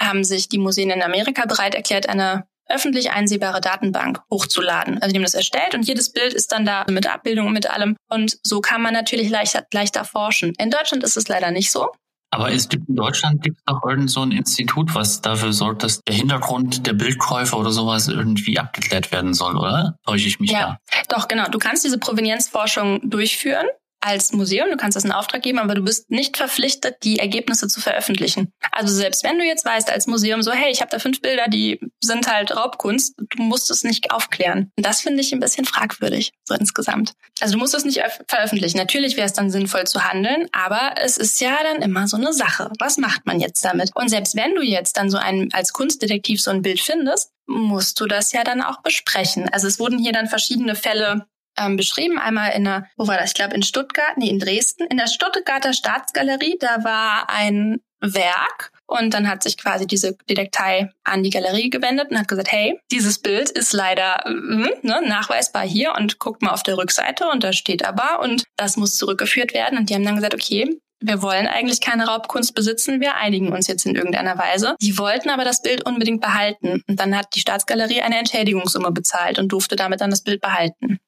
haben sich die Museen in Amerika bereit erklärt, eine öffentlich einsehbare Datenbank hochzuladen. Also die haben das erstellt und jedes Bild ist dann da mit Abbildung und mit allem. Und so kann man natürlich leichter, leichter forschen. In Deutschland ist es leider nicht so. Aber es gibt in Deutschland gibt es auch irgend so ein Institut, was dafür sorgt, dass der Hintergrund der Bildkäufer oder sowas irgendwie abgeklärt werden soll, oder? Täusche ich mich ja, da? Doch, genau. Du kannst diese Provenienzforschung durchführen als Museum, du kannst das in Auftrag geben, aber du bist nicht verpflichtet, die Ergebnisse zu veröffentlichen. Also selbst wenn du jetzt weißt als Museum so, hey, ich habe da fünf Bilder, die sind halt Raubkunst, du musst es nicht aufklären. Und das finde ich ein bisschen fragwürdig, so insgesamt. Also du musst es nicht veröffentlichen. Natürlich wäre es dann sinnvoll zu handeln, aber es ist ja dann immer so eine Sache. Was macht man jetzt damit? Und selbst wenn du jetzt dann so ein, als Kunstdetektiv so ein Bild findest, musst du das ja dann auch besprechen. Also es wurden hier dann verschiedene Fälle ähm, beschrieben. Einmal in der, wo war das? Ich glaube in Stuttgart, nee, in Dresden. In der Stuttgarter Staatsgalerie, da war ein Werk und dann hat sich quasi diese Detektei an die Galerie gewendet und hat gesagt, hey, dieses Bild ist leider äh, ne, nachweisbar hier und guckt mal auf der Rückseite und da steht aber und das muss zurückgeführt werden. Und die haben dann gesagt, okay, wir wollen eigentlich keine Raubkunst besitzen, wir einigen uns jetzt in irgendeiner Weise. Die wollten aber das Bild unbedingt behalten. Und dann hat die Staatsgalerie eine Entschädigungssumme bezahlt und durfte damit dann das Bild behalten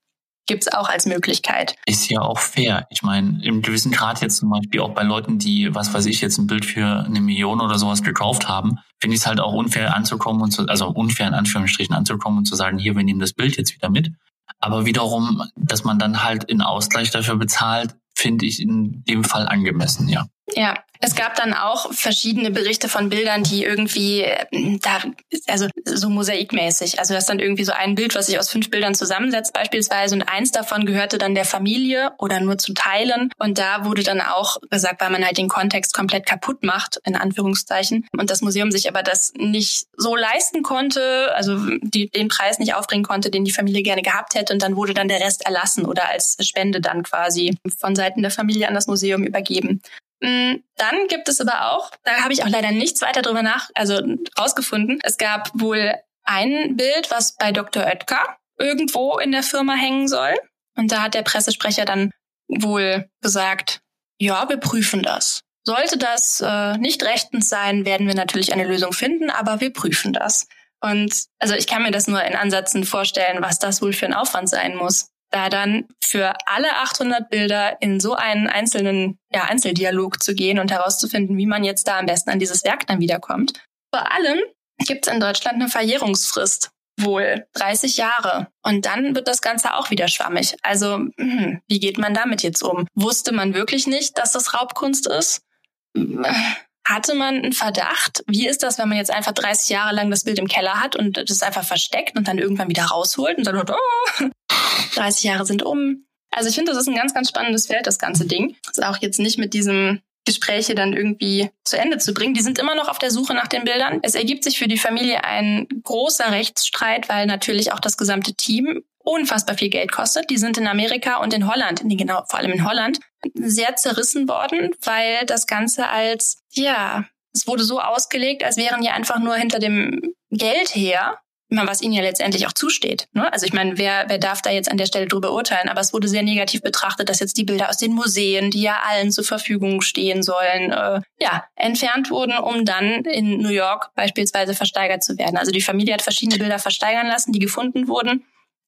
gibt's auch als Möglichkeit. Ist ja auch fair. Ich meine, im gewissen Grad jetzt zum Beispiel auch bei Leuten, die, was weiß ich, jetzt ein Bild für eine Million oder sowas gekauft haben, finde ich es halt auch unfair anzukommen und zu, also unfair in Anführungsstrichen anzukommen und zu sagen, hier, wir nehmen das Bild jetzt wieder mit. Aber wiederum, dass man dann halt in Ausgleich dafür bezahlt, finde ich in dem Fall angemessen, ja. Ja, es gab dann auch verschiedene Berichte von Bildern, die irgendwie äh, da, also so mosaikmäßig. Also das ist dann irgendwie so ein Bild, was sich aus fünf Bildern zusammensetzt beispielsweise und eins davon gehörte dann der Familie oder nur zu Teilen. Und da wurde dann auch gesagt, weil man halt den Kontext komplett kaputt macht, in Anführungszeichen. Und das Museum sich aber das nicht so leisten konnte, also die, den Preis nicht aufbringen konnte, den die Familie gerne gehabt hätte. Und dann wurde dann der Rest erlassen oder als Spende dann quasi von Seiten der Familie an das Museum übergeben. Mm, dann gibt es aber auch, da habe ich auch leider nichts weiter drüber nach, also rausgefunden. Es gab wohl ein Bild, was bei Dr. Oetker irgendwo in der Firma hängen soll. Und da hat der Pressesprecher dann wohl gesagt, ja, wir prüfen das. Sollte das äh, nicht rechtens sein, werden wir natürlich eine Lösung finden, aber wir prüfen das. Und also ich kann mir das nur in Ansätzen vorstellen, was das wohl für ein Aufwand sein muss da dann für alle 800 Bilder in so einen einzelnen ja, Einzeldialog zu gehen und herauszufinden, wie man jetzt da am besten an dieses Werk dann wiederkommt. Vor allem gibt es in Deutschland eine Verjährungsfrist, wohl 30 Jahre. Und dann wird das Ganze auch wieder schwammig. Also, hm, wie geht man damit jetzt um? Wusste man wirklich nicht, dass das Raubkunst ist? Hatte man einen Verdacht? Wie ist das, wenn man jetzt einfach 30 Jahre lang das Bild im Keller hat und das einfach versteckt und dann irgendwann wieder rausholt und dann, oh, 30 Jahre sind um. Also ich finde, das ist ein ganz, ganz spannendes Feld, das ganze Ding. Das ist auch jetzt nicht mit diesem Gespräche dann irgendwie zu Ende zu bringen. Die sind immer noch auf der Suche nach den Bildern. Es ergibt sich für die Familie ein großer Rechtsstreit, weil natürlich auch das gesamte Team unfassbar viel Geld kostet. Die sind in Amerika und in Holland, nee, genau, vor allem in Holland, sehr zerrissen worden, weil das Ganze als, ja, es wurde so ausgelegt, als wären die einfach nur hinter dem Geld her was ihnen ja letztendlich auch zusteht. Ne? Also ich meine, wer, wer darf da jetzt an der Stelle drüber urteilen? Aber es wurde sehr negativ betrachtet, dass jetzt die Bilder aus den Museen, die ja allen zur Verfügung stehen sollen, äh, ja, entfernt wurden, um dann in New York beispielsweise versteigert zu werden. Also die Familie hat verschiedene Bilder versteigern lassen, die gefunden wurden,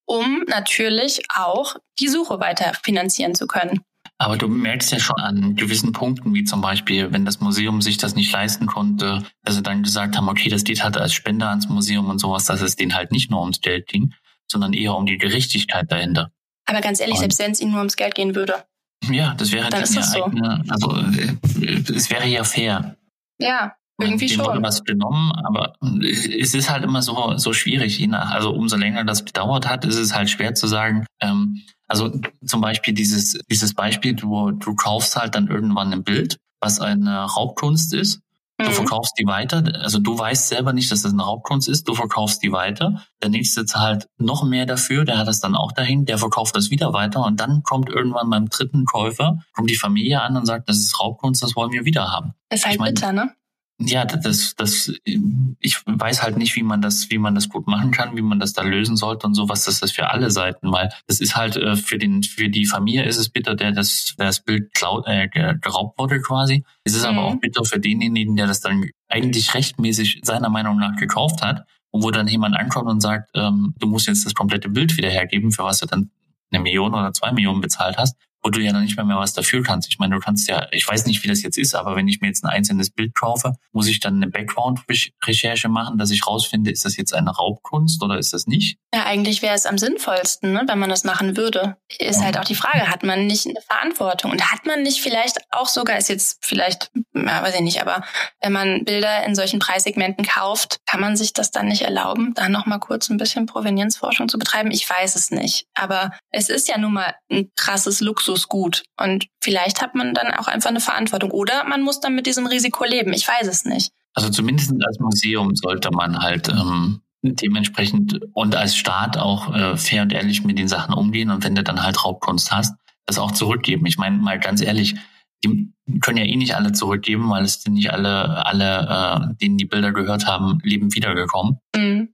um natürlich auch die Suche weiter finanzieren zu können. Aber du merkst ja schon an gewissen Punkten, wie zum Beispiel, wenn das Museum sich das nicht leisten konnte, dass sie dann gesagt haben, okay, das geht halt als Spender ans Museum und sowas, dass es denen halt nicht nur ums Geld ging, sondern eher um die Gerechtigkeit dahinter. Aber ganz ehrlich, und selbst wenn es ihnen nur ums Geld gehen würde. Ja, das wäre dann ist das so. eigene, also äh, es wäre ja fair. Ja, irgendwie dem schon. wurde was genommen, aber es ist halt immer so, so schwierig. Also umso länger das gedauert hat, ist es halt schwer zu sagen. Ähm, also zum Beispiel dieses, dieses Beispiel, du, du kaufst halt dann irgendwann ein Bild, was eine Raubkunst ist. Du mhm. verkaufst die weiter, also du weißt selber nicht, dass das eine Raubkunst ist, du verkaufst die weiter. Der nächste zahlt noch mehr dafür, der hat das dann auch dahin, der verkauft das wieder weiter und dann kommt irgendwann beim dritten Käufer, kommt die Familie an und sagt, das ist Raubkunst, das wollen wir wieder haben. Das ist halt ich mein, bitter, ne? Ja, das, das, ich weiß halt nicht, wie man das, wie man das gut machen kann, wie man das da lösen sollte und so, was das ist für alle Seiten, weil das ist halt äh, für den, für die Familie ist es bitter, der das, der das Bild klaut, äh, geraubt wurde quasi. Es ist mhm. aber auch bitter für denjenigen, der das dann eigentlich rechtmäßig seiner Meinung nach gekauft hat und wo dann jemand ankommt und sagt, ähm, du musst jetzt das komplette Bild wieder hergeben, für was du dann eine Million oder zwei Millionen bezahlt hast wo du ja noch nicht mal mehr was dafür kannst. Ich meine, du kannst ja, ich weiß nicht, wie das jetzt ist, aber wenn ich mir jetzt ein einzelnes Bild kaufe, muss ich dann eine Background-Recherche machen, dass ich rausfinde, ist das jetzt eine Raubkunst oder ist das nicht? Ja, eigentlich wäre es am sinnvollsten, ne, wenn man das machen würde. Ist ja. halt auch die Frage, hat man nicht eine Verantwortung? Und hat man nicht vielleicht auch sogar, ist jetzt vielleicht, ja, weiß ich nicht, aber wenn man Bilder in solchen Preissegmenten kauft, kann man sich das dann nicht erlauben, da nochmal kurz ein bisschen Provenienzforschung zu betreiben? Ich weiß es nicht. Aber es ist ja nun mal ein krasses Luxus Luxusgut. Und vielleicht hat man dann auch einfach eine Verantwortung. Oder man muss dann mit diesem Risiko leben. Ich weiß es nicht. Also zumindest als Museum sollte man halt ähm, dementsprechend und als Staat auch äh, fair und ehrlich mit den Sachen umgehen. Und wenn du dann halt Raubkunst hast, das auch zurückgeben. Ich meine mal ganz ehrlich, die können ja eh nicht alle zurückgeben, weil es sind nicht alle, alle, äh, denen die Bilder gehört haben, leben wiedergekommen. Mhm.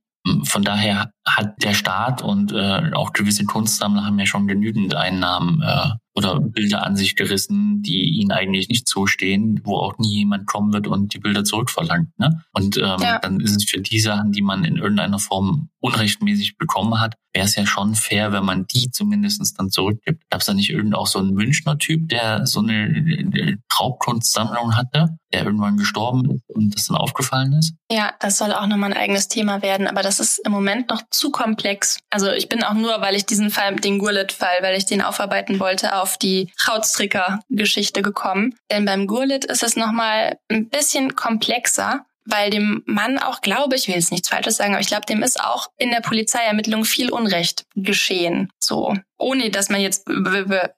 Von daher hat der Staat und äh, auch gewisse Kunstsammler haben ja schon genügend Einnahmen äh, oder Bilder an sich gerissen, die ihnen eigentlich nicht zustehen, wo auch nie jemand kommen wird und die Bilder zurückverlangt. Ne? Und ähm, ja. dann ist es für die Sachen, die man in irgendeiner Form unrechtmäßig bekommen hat, wäre es ja schon fair, wenn man die zumindest dann zurückgibt. Gab es da nicht irgend auch so einen Münchner-Typ, der so eine Raubkunstsammlung hatte, der irgendwann gestorben ist und das dann aufgefallen ist? Ja, das soll auch nochmal ein eigenes Thema werden, aber das ist im Moment noch zu komplex. Also ich bin auch nur, weil ich diesen Fall, den Gurlit-Fall, weil ich den aufarbeiten wollte, auf die Krautstricker-Geschichte gekommen. Denn beim Gurlit ist es nochmal ein bisschen komplexer weil dem Mann auch, glaube ich, will jetzt nichts Falsches sagen, aber ich glaube, dem ist auch in der Polizeiermittlung viel Unrecht geschehen. So. Ohne dass man jetzt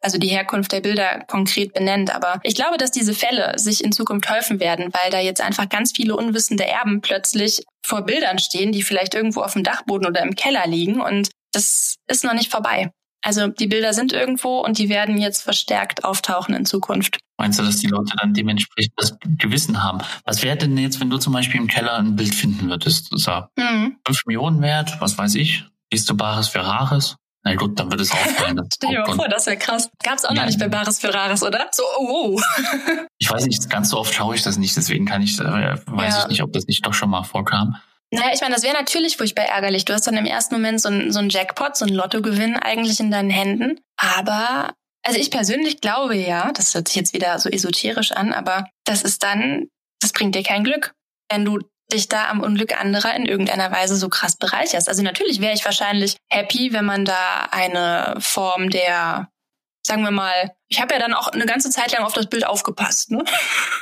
also die Herkunft der Bilder konkret benennt. Aber ich glaube, dass diese Fälle sich in Zukunft häufen werden, weil da jetzt einfach ganz viele unwissende Erben plötzlich vor Bildern stehen, die vielleicht irgendwo auf dem Dachboden oder im Keller liegen. Und das ist noch nicht vorbei. Also die Bilder sind irgendwo und die werden jetzt verstärkt auftauchen in Zukunft. Meinst du, dass die Leute dann dementsprechend das Gewissen haben? Was wäre denn jetzt, wenn du zum Beispiel im Keller ein Bild finden würdest? So, mhm. 5 Millionen wert, was weiß ich? Siehst du Bares für Rares? Na gut, dann wird es auffallen. *laughs* Stell dir mal vor, das wäre krass. Gab es auch ja. noch nicht bei Bares für Rares, oder? So, oh. oh. ich weiß nicht, ganz so oft schaue ich das nicht, deswegen kann ich, äh, weiß ja. ich nicht, ob das nicht doch schon mal vorkam. Naja, ich meine, das wäre natürlich furchtbar ärgerlich. Du hast dann im ersten Moment so ein, so ein Jackpot, so ein Lottogewinn eigentlich in deinen Händen. Aber, also ich persönlich glaube ja, das hört sich jetzt wieder so esoterisch an, aber das ist dann, das bringt dir kein Glück, wenn du dich da am Unglück anderer in irgendeiner Weise so krass bereicherst. Also natürlich wäre ich wahrscheinlich happy, wenn man da eine Form der, sagen wir mal, ich habe ja dann auch eine ganze Zeit lang auf das Bild aufgepasst, ne?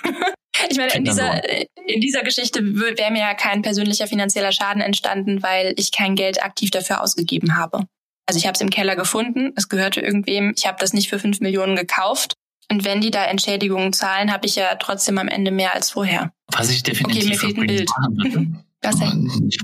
*laughs* Ich meine, in dieser, in dieser Geschichte wäre mir ja kein persönlicher finanzieller Schaden entstanden, weil ich kein Geld aktiv dafür ausgegeben habe. Also ich habe es im Keller gefunden, es gehörte irgendwem, ich habe das nicht für fünf Millionen gekauft. Und wenn die da Entschädigungen zahlen, habe ich ja trotzdem am Ende mehr als vorher. Was ich definitiv okay, mir fehlt ein Bild. *laughs* Was,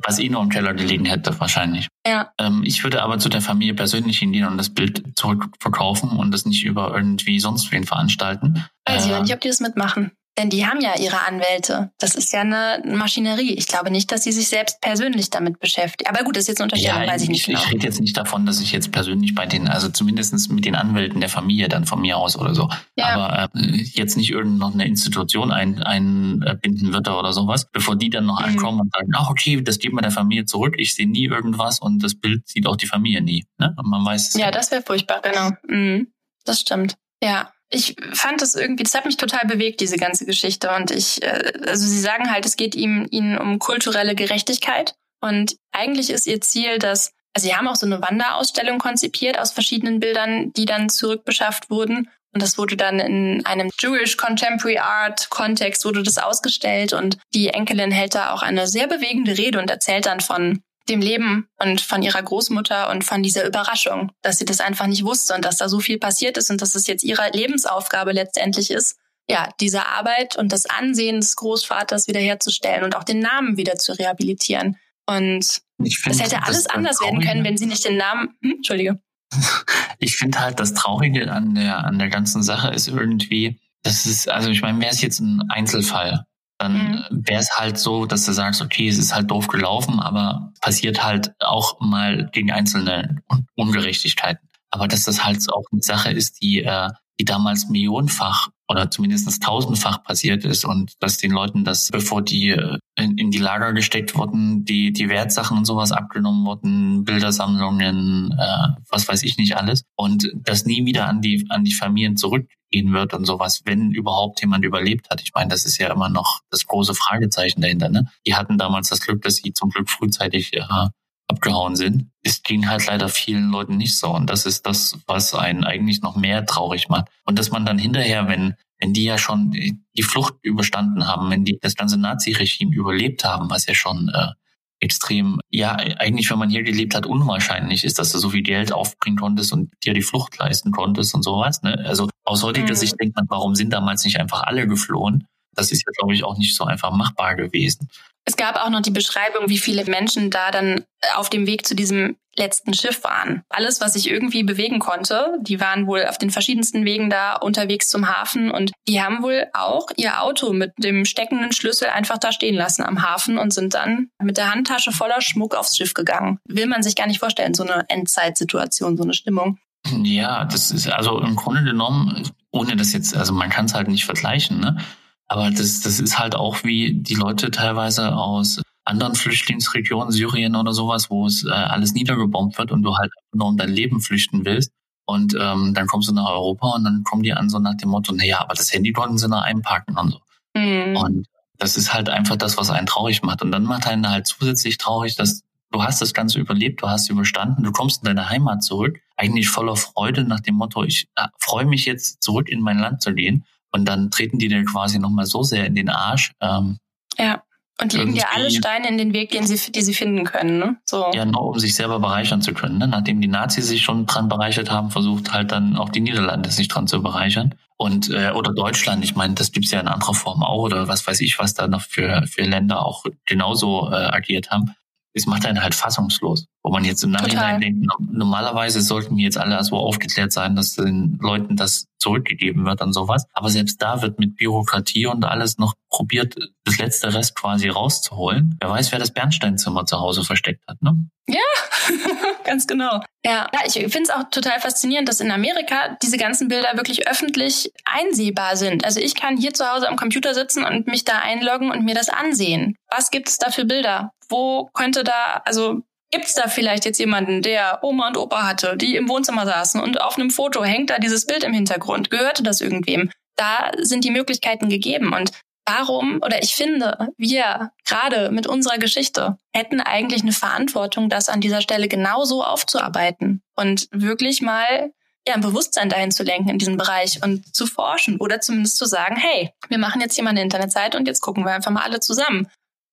was eh nur im Keller gelegen hätte, wahrscheinlich. Ja. Ähm, ich würde aber zu der Familie persönlich hingehen und das Bild zurückverkaufen und das nicht über irgendwie sonst wen veranstalten. Weiß äh, ich nicht, ob die das mitmachen. Denn die haben ja ihre Anwälte. Das ist ja eine Maschinerie. Ich glaube nicht, dass sie sich selbst persönlich damit beschäftigen. Aber gut, das ist jetzt eine Unterstellung, ja, weiß ich nicht genau. Ich rede jetzt nicht davon, dass ich jetzt persönlich bei denen, also zumindest mit den Anwälten der Familie dann von mir aus oder so. Ja. Aber äh, jetzt nicht irgendeine Institution ein, einbinden wird oder sowas, bevor die dann noch mhm. ankommen und sagen, ach okay, das geben wir der Familie zurück, ich sehe nie irgendwas und das Bild sieht auch die Familie nie. Ne? Und man weiß Ja, ja. das wäre furchtbar, genau. Mhm. Das stimmt. Ja ich fand das irgendwie, das hat mich total bewegt, diese ganze Geschichte. Und ich, äh, also sie sagen halt, es geht ihm, ihnen um kulturelle Gerechtigkeit. Und eigentlich ist ihr Ziel, dass Also sie haben auch so eine Wanderausstellung konzipiert aus verschiedenen Bildern, die dann zurückbeschafft wurden. Und das wurde dann in einem Jewish Contemporary Art Kontext wurde das ausgestellt und die Enkelin hält da auch eine sehr bewegende Rede und erzählt dann von dem Leben und von ihrer Großmutter und von dieser Überraschung, dass sie das einfach nicht wusste und dass da so viel passiert ist und dass es jetzt ihre Lebensaufgabe letztendlich ist, ja, diese Arbeit und das Ansehen des Großvaters wiederherzustellen und auch den Namen wieder zu rehabilitieren. Und das hätte alles anders werden können, wenn sie nicht den Namen, hm, Entschuldige. *laughs* Ich finde halt, das Traurige an der, an der ganzen Sache ist irgendwie, das ist, also ich meine, wäre es jetzt ein Einzelfall, dann mhm. wäre es halt so, dass du sagst, okay, es ist halt doof gelaufen, aber passiert halt auch mal gegen einzelne Ungerechtigkeiten. Aber dass das halt auch eine Sache ist, die, äh, die damals millionenfach oder zumindest tausendfach passiert ist und dass den Leuten das, bevor die äh, in, in die Lager gesteckt wurden, die, die Wertsachen und sowas abgenommen wurden, Bildersammlungen, äh, was weiß ich nicht alles und das nie wieder an die, an die Familien zurück gehen wird und sowas, wenn überhaupt jemand überlebt hat. Ich meine, das ist ja immer noch das große Fragezeichen dahinter. Ne? Die hatten damals das Glück, dass sie zum Glück frühzeitig äh, abgehauen sind. Es ging halt leider vielen Leuten nicht so. Und das ist das, was einen eigentlich noch mehr traurig macht. Und dass man dann hinterher, wenn, wenn die ja schon die Flucht überstanden haben, wenn die das ganze Nazi-Regime überlebt haben, was ja schon äh, extrem, ja, eigentlich, wenn man hier gelebt hat, unwahrscheinlich ist, dass du so viel Geld aufbringen konntest und dir die Flucht leisten konntest und sowas. Ne? Also aus heutiger mhm. Sicht denkt man, warum sind damals nicht einfach alle geflohen? Das ist ja, glaube ich, auch nicht so einfach machbar gewesen. Es gab auch noch die Beschreibung, wie viele Menschen da dann auf dem Weg zu diesem letzten Schiff waren. Alles, was sich irgendwie bewegen konnte, die waren wohl auf den verschiedensten Wegen da unterwegs zum Hafen und die haben wohl auch ihr Auto mit dem steckenden Schlüssel einfach da stehen lassen am Hafen und sind dann mit der Handtasche voller Schmuck aufs Schiff gegangen. Will man sich gar nicht vorstellen, so eine Endzeitsituation, so eine Stimmung. Ja, das ist also im Grunde genommen, ohne das jetzt, also man kann es halt nicht vergleichen, ne? Aber das, das ist halt auch wie die Leute teilweise aus anderen Flüchtlingsregionen, Syrien oder sowas, wo es äh, alles niedergebombt wird und du halt nur um dein Leben flüchten willst. Und ähm, dann kommst du nach Europa und dann kommen die an so nach dem Motto, naja, aber das Handy konnten sie noch einpacken und so. Mhm. Und das ist halt einfach das, was einen traurig macht. Und dann macht einen halt zusätzlich traurig, dass du hast das Ganze überlebt, du hast überstanden, du kommst in deine Heimat zurück, eigentlich voller Freude nach dem Motto, ich äh, freue mich jetzt zurück in mein Land zu gehen. Und dann treten die dann quasi nochmal so sehr in den Arsch. Ähm, ja. Und legen dir alle Steine in den Weg, den sie, die sie finden können. Ne? So. Ja, nur um sich selber bereichern zu können. Ne? Nachdem die Nazis sich schon dran bereichert haben, versucht halt dann auch die Niederlande sich dran zu bereichern. Und äh, oder Deutschland, ich meine, das gibt's ja in anderer Form auch, oder was weiß ich, was da noch für, für Länder auch genauso äh, agiert haben es macht einen halt fassungslos. Wo man jetzt im Nachhinein Total. denkt, normalerweise sollten wir jetzt alle so aufgeklärt sein, dass den Leuten das zurückgegeben wird und sowas. Aber selbst da wird mit Bürokratie und alles noch probiert, das letzte Rest quasi rauszuholen. Wer weiß, wer das Bernsteinzimmer zu Hause versteckt hat, ne? Ja, *laughs* *laughs* ganz genau. Ja, ja ich finde es auch total faszinierend, dass in Amerika diese ganzen Bilder wirklich öffentlich einsehbar sind. Also ich kann hier zu Hause am Computer sitzen und mich da einloggen und mir das ansehen. Was gibt es da für Bilder? Wo könnte da, also Gibt es da vielleicht jetzt jemanden, der Oma und Opa hatte, die im Wohnzimmer saßen und auf einem Foto hängt da dieses Bild im Hintergrund? Gehörte das irgendwem? Da sind die Möglichkeiten gegeben. Und warum, oder ich finde, wir gerade mit unserer Geschichte hätten eigentlich eine Verantwortung, das an dieser Stelle genauso aufzuarbeiten und wirklich mal ja, ein Bewusstsein dahin zu lenken in diesem Bereich und zu forschen oder zumindest zu sagen, hey, wir machen jetzt hier mal eine Internetseite und jetzt gucken wir einfach mal alle zusammen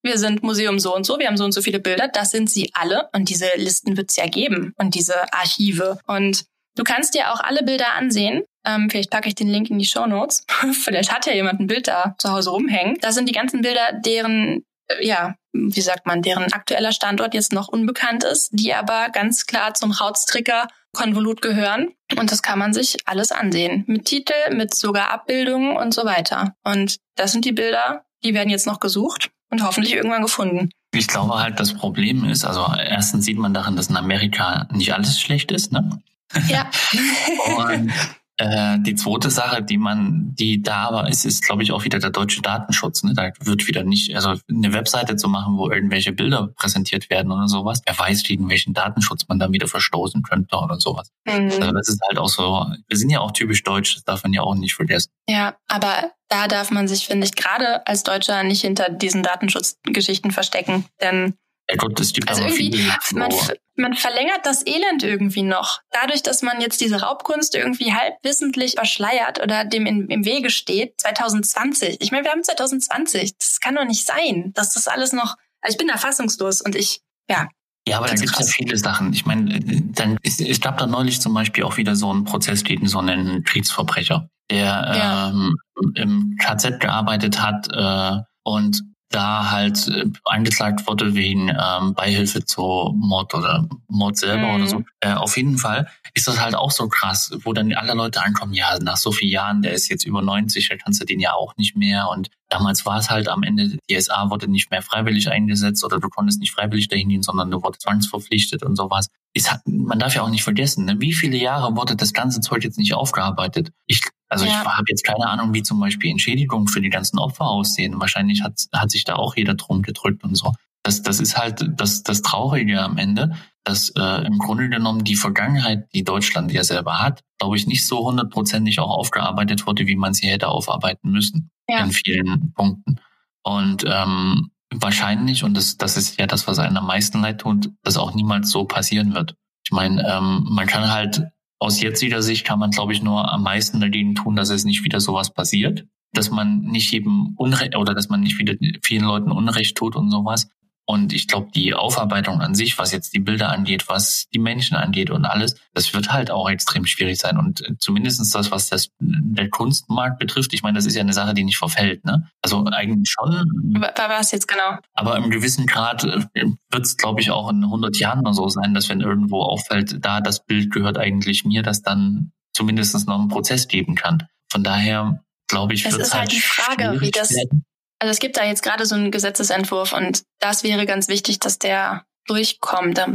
wir sind Museum so und so, wir haben so und so viele Bilder, das sind sie alle und diese Listen wird es ja geben und diese Archive. Und du kannst dir auch alle Bilder ansehen. Ähm, vielleicht packe ich den Link in die Show Notes. *laughs* vielleicht hat ja jemand ein Bild da zu Hause rumhängen. Das sind die ganzen Bilder, deren äh, ja, wie sagt man, deren aktueller Standort jetzt noch unbekannt ist, die aber ganz klar zum Rautstricker Konvolut gehören. Und das kann man sich alles ansehen. Mit Titel, mit sogar Abbildungen und so weiter. Und das sind die Bilder, die werden jetzt noch gesucht und hoffentlich irgendwann gefunden. Ich glaube halt, das Problem ist, also erstens sieht man darin, dass in Amerika nicht alles schlecht ist, ne? Ja. *laughs* und äh, die zweite Sache, die man, die da aber ist, ist, glaube ich, auch wieder der deutsche Datenschutz. Ne? Da wird wieder nicht, also eine Webseite zu machen, wo irgendwelche Bilder präsentiert werden oder sowas. Wer weiß, gegen welchen Datenschutz man da wieder verstoßen könnte oder sowas. Mhm. Also das ist halt auch so, wir sind ja auch typisch deutsch, das darf man ja auch nicht vergessen. Ja, aber da darf man sich, finde ich, gerade als Deutscher nicht hinter diesen Datenschutzgeschichten verstecken. Denn Ja Gott, es gibt also irgendwie, man, man verlängert das Elend irgendwie noch. Dadurch, dass man jetzt diese Raubkunst irgendwie halbwissentlich verschleiert oder dem in, im Wege steht, 2020. Ich meine, wir haben 2020. Das kann doch nicht sein, dass das alles noch. Also ich bin da fassungslos und ich, ja, Ja, aber da Ganz gibt es ja viele Sachen. Ich meine, äh, dann ist, es gab da neulich zum Beispiel auch wieder so einen Prozess gegen so einen Kriegsverbrecher, der Ja. ähm, im KZ gearbeitet hat äh, und da halt äh, angeklagt wurde wegen ähm, Beihilfe zu Mord oder Mord selber Mhm. oder so. Äh, auf jeden Fall ist das halt auch so krass, wo dann alle Leute ankommen, ja, nach so vielen Jahren, der ist jetzt über 90, da kannst du den ja auch nicht mehr. Und damals war es halt am Ende, die SA wurde nicht mehr freiwillig eingesetzt oder du konntest nicht freiwillig dahin gehen, sondern du wurdest zwangsverpflichtet und sowas. Es hat, man darf ja auch nicht vergessen, ne? wie viele Jahre wurde das ganze Zeug jetzt nicht aufgearbeitet? Ich, also Ja. ich habe jetzt keine Ahnung, wie zum Beispiel Entschädigungen für die ganzen Opfer aussehen. Wahrscheinlich hat, hat sich da auch jeder drum gedrückt und so. Das, das ist halt das, das Traurige am Ende, dass äh, im Grunde genommen die Vergangenheit, die Deutschland ja selber hat, glaube ich, nicht so hundertprozentig auch aufgearbeitet wurde, wie man sie hätte aufarbeiten müssen Ja. in vielen Punkten. Und ähm, wahrscheinlich, und das, das ist ja das, was einem am meisten leid tut, dass auch niemals so passieren wird. Ich meine, ähm, man kann halt aus jetziger Sicht kann man, glaube ich, nur am meisten dagegen tun, dass es nicht wieder sowas passiert, dass man nicht jedem Unrecht oder dass man nicht wieder vielen Leuten Unrecht tut und sowas. Und ich glaube, die Aufarbeitung an sich, was jetzt die Bilder angeht, was die Menschen angeht und alles, das wird halt auch extrem schwierig sein. Und äh, zumindestens das, was das, der Kunstmarkt betrifft, ich meine, das ist ja eine Sache, die nicht verfällt. Ne? Also eigentlich schon, wa- wa- was jetzt genau? aber im gewissen Grad wird es, glaube ich, auch in 100 Jahren oder so sein, dass wenn irgendwo auffällt, da das Bild gehört eigentlich mir, dass dann zumindest noch einen Prozess geben kann. Von daher glaube ich, Es wird ist halt die Frage, wie das- werden. Also es gibt da jetzt gerade so einen Gesetzesentwurf und das wäre ganz wichtig, dass der durchkommt. Da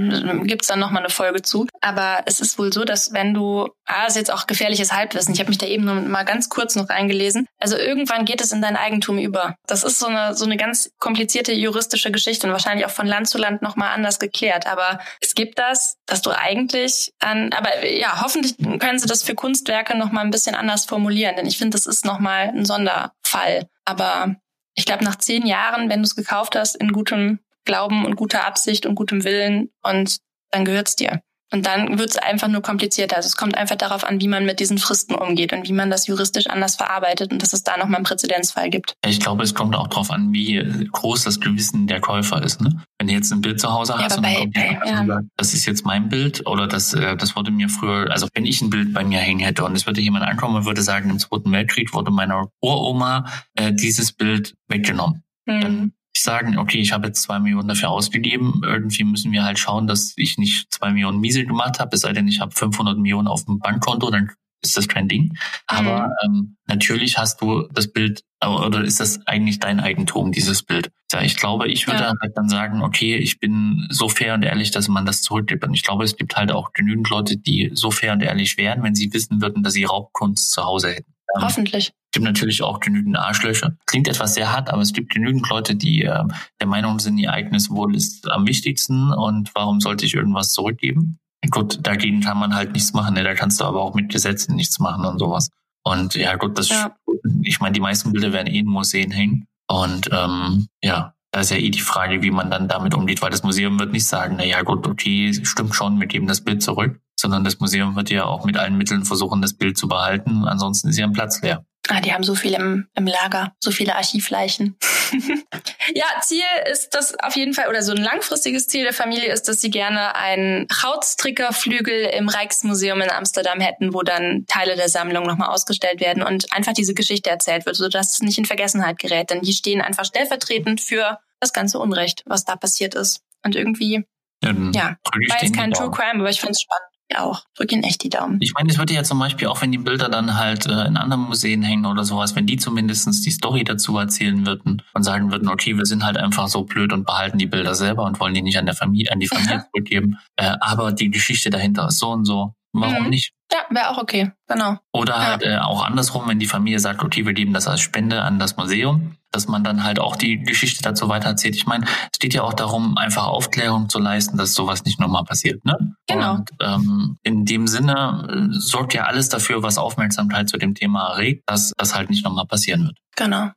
gibt's dann nochmal eine Folge zu. Aber es ist wohl so, dass wenn du, ah, ist jetzt auch gefährliches Halbwissen, ich habe mich da eben nur mal ganz kurz noch eingelesen. Also irgendwann geht es in dein Eigentum über. Das ist so eine, so eine ganz komplizierte juristische Geschichte und wahrscheinlich auch von Land zu Land nochmal anders geklärt. Aber es gibt das, dass du eigentlich an, aber ja, hoffentlich können sie das für Kunstwerke nochmal ein bisschen anders formulieren, denn ich finde, das ist nochmal ein Sonderfall. Aber ich glaube, nach zehn Jahren, wenn du es gekauft hast, in gutem Glauben und guter Absicht und gutem Willen, und dann gehört's dir. Und dann wird's einfach nur komplizierter. Also es kommt einfach darauf an, wie man mit diesen Fristen umgeht und wie man das juristisch anders verarbeitet und dass es da nochmal einen Präzedenzfall gibt. Ich glaube, es kommt auch darauf an, wie groß das Gewissen der Käufer ist. Ne? Wenn du jetzt ein Bild zu Hause hast aber und dann kommt jemand ja. sagt, das ist jetzt mein Bild oder das, äh, das wurde mir früher, also wenn ich ein Bild bei mir hängen hätte und es würde jemand ankommen und würde sagen, im Zweiten Weltkrieg wurde meiner Uroma äh, dieses Bild weggenommen. Hm. Dann ich sagen, okay, ich habe jetzt zwei Millionen dafür ausgegeben. Irgendwie müssen wir halt schauen, dass ich nicht zwei Millionen Miese gemacht habe, es sei denn, ich habe 500 Millionen auf dem Bankkonto, dann ist das kein Ding. Aber ähm, natürlich hast du das Bild, äh, oder ist das eigentlich dein Eigentum, dieses Bild? Ja, ich glaube, ich würde Ja. halt dann sagen, okay, ich bin so fair und ehrlich, dass man das zurückgibt. Und ich glaube, es gibt halt auch genügend Leute, die so fair und ehrlich wären, wenn sie wissen würden, dass sie Raubkunst zu Hause hätten. Ähm, Hoffentlich. es gibt natürlich auch genügend Arschlöcher. Klingt etwas sehr hart, aber es gibt genügend Leute, die äh, der Meinung sind, ihr eigenes Wohl ist am wichtigsten und warum sollte ich irgendwas zurückgeben? Gut, dagegen kann man halt nichts machen. Ne? Da kannst du aber auch mit Gesetzen nichts machen und sowas. Und ja, gut, das, Ja. ich meine, die meisten Bilder werden eh in Museen hängen. Und ähm, ja, da ist ja eh die Frage, wie man dann damit umgeht, weil das Museum wird nicht sagen, na ja, gut, okay, stimmt schon, wir geben das Bild zurück, sondern das Museum wird ja auch mit allen Mitteln versuchen, das Bild zu behalten. Ansonsten ist ja ein Platz leer. Ah, die haben so viel im, im Lager, so viele Archivleichen. *laughs* ja, Ziel ist das auf jeden Fall, oder so ein langfristiges Ziel der Familie ist, dass sie gerne einen Hautstrickerflügel im Rijksmuseum in Amsterdam hätten, wo dann Teile der Sammlung nochmal ausgestellt werden und einfach diese Geschichte erzählt wird, sodass es nicht in Vergessenheit gerät. Denn die stehen einfach stellvertretend für das ganze Unrecht, was da passiert ist. Und irgendwie, Ja, ja, war jetzt kein True. Crime, aber ich finde es spannend. Ja, auch. Drück ihnen echt die Daumen. Ich meine, es würde ja zum Beispiel auch, wenn die Bilder dann halt äh, in anderen Museen hängen oder sowas, wenn die zumindestens die Story dazu erzählen würden und sagen würden, okay, wir sind halt einfach so blöd und behalten die Bilder selber und wollen die nicht an der Familie, an die Familie *laughs* zurückgeben. Äh, aber die Geschichte dahinter ist so und so. Warum Mhm. nicht? Ja, wäre auch okay. Genau. Oder Ja. halt äh, auch andersrum, wenn die Familie sagt, okay, wir geben das als Spende an das Museum, dass man dann halt auch die Geschichte dazu weitererzählt. Ich meine, es geht ja auch darum, einfach Aufklärung zu leisten, dass sowas nicht nochmal passiert. Ne? Genau. Und ähm, in dem Sinne äh, sorgt ja alles dafür, was Aufmerksamkeit zu dem Thema erregt, dass das halt nicht nochmal passieren wird. Genau.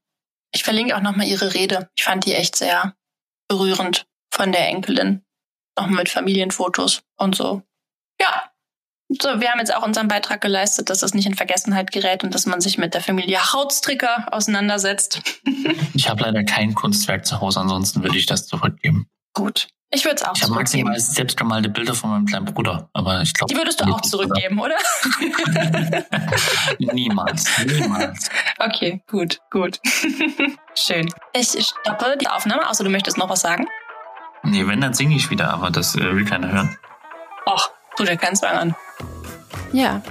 Ich verlinke auch nochmal ihre Rede. Ich fand die echt sehr berührend von der Enkelin. Auch mit Familienfotos und so. So, wir haben jetzt auch unseren Beitrag geleistet, dass das nicht in Vergessenheit gerät und dass man sich mit der Familie Hautstricker auseinandersetzt. *laughs* ich habe leider kein Kunstwerk zu Hause, ansonsten würde ich das zurückgeben. Gut. Ich würde es auch ich zurückgeben. Ich habe selbst gemalte Bilder von meinem kleinen Bruder, aber ich glaube. Die würdest du auch zurückgeben, oder? *laughs* niemals, niemals. *laughs* Okay, gut, gut. Schön. Ich stoppe die Aufnahme, außer du möchtest noch was sagen. Nee, wenn, dann singe ich wieder, aber das äh, will keiner hören. Och, tu dir keinen Zwang an. Ja,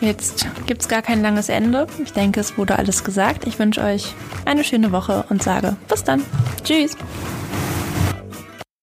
jetzt gibt es gar kein langes Ende. Ich denke, es wurde alles gesagt. Ich wünsche euch eine schöne Woche und sage bis dann. Tschüss.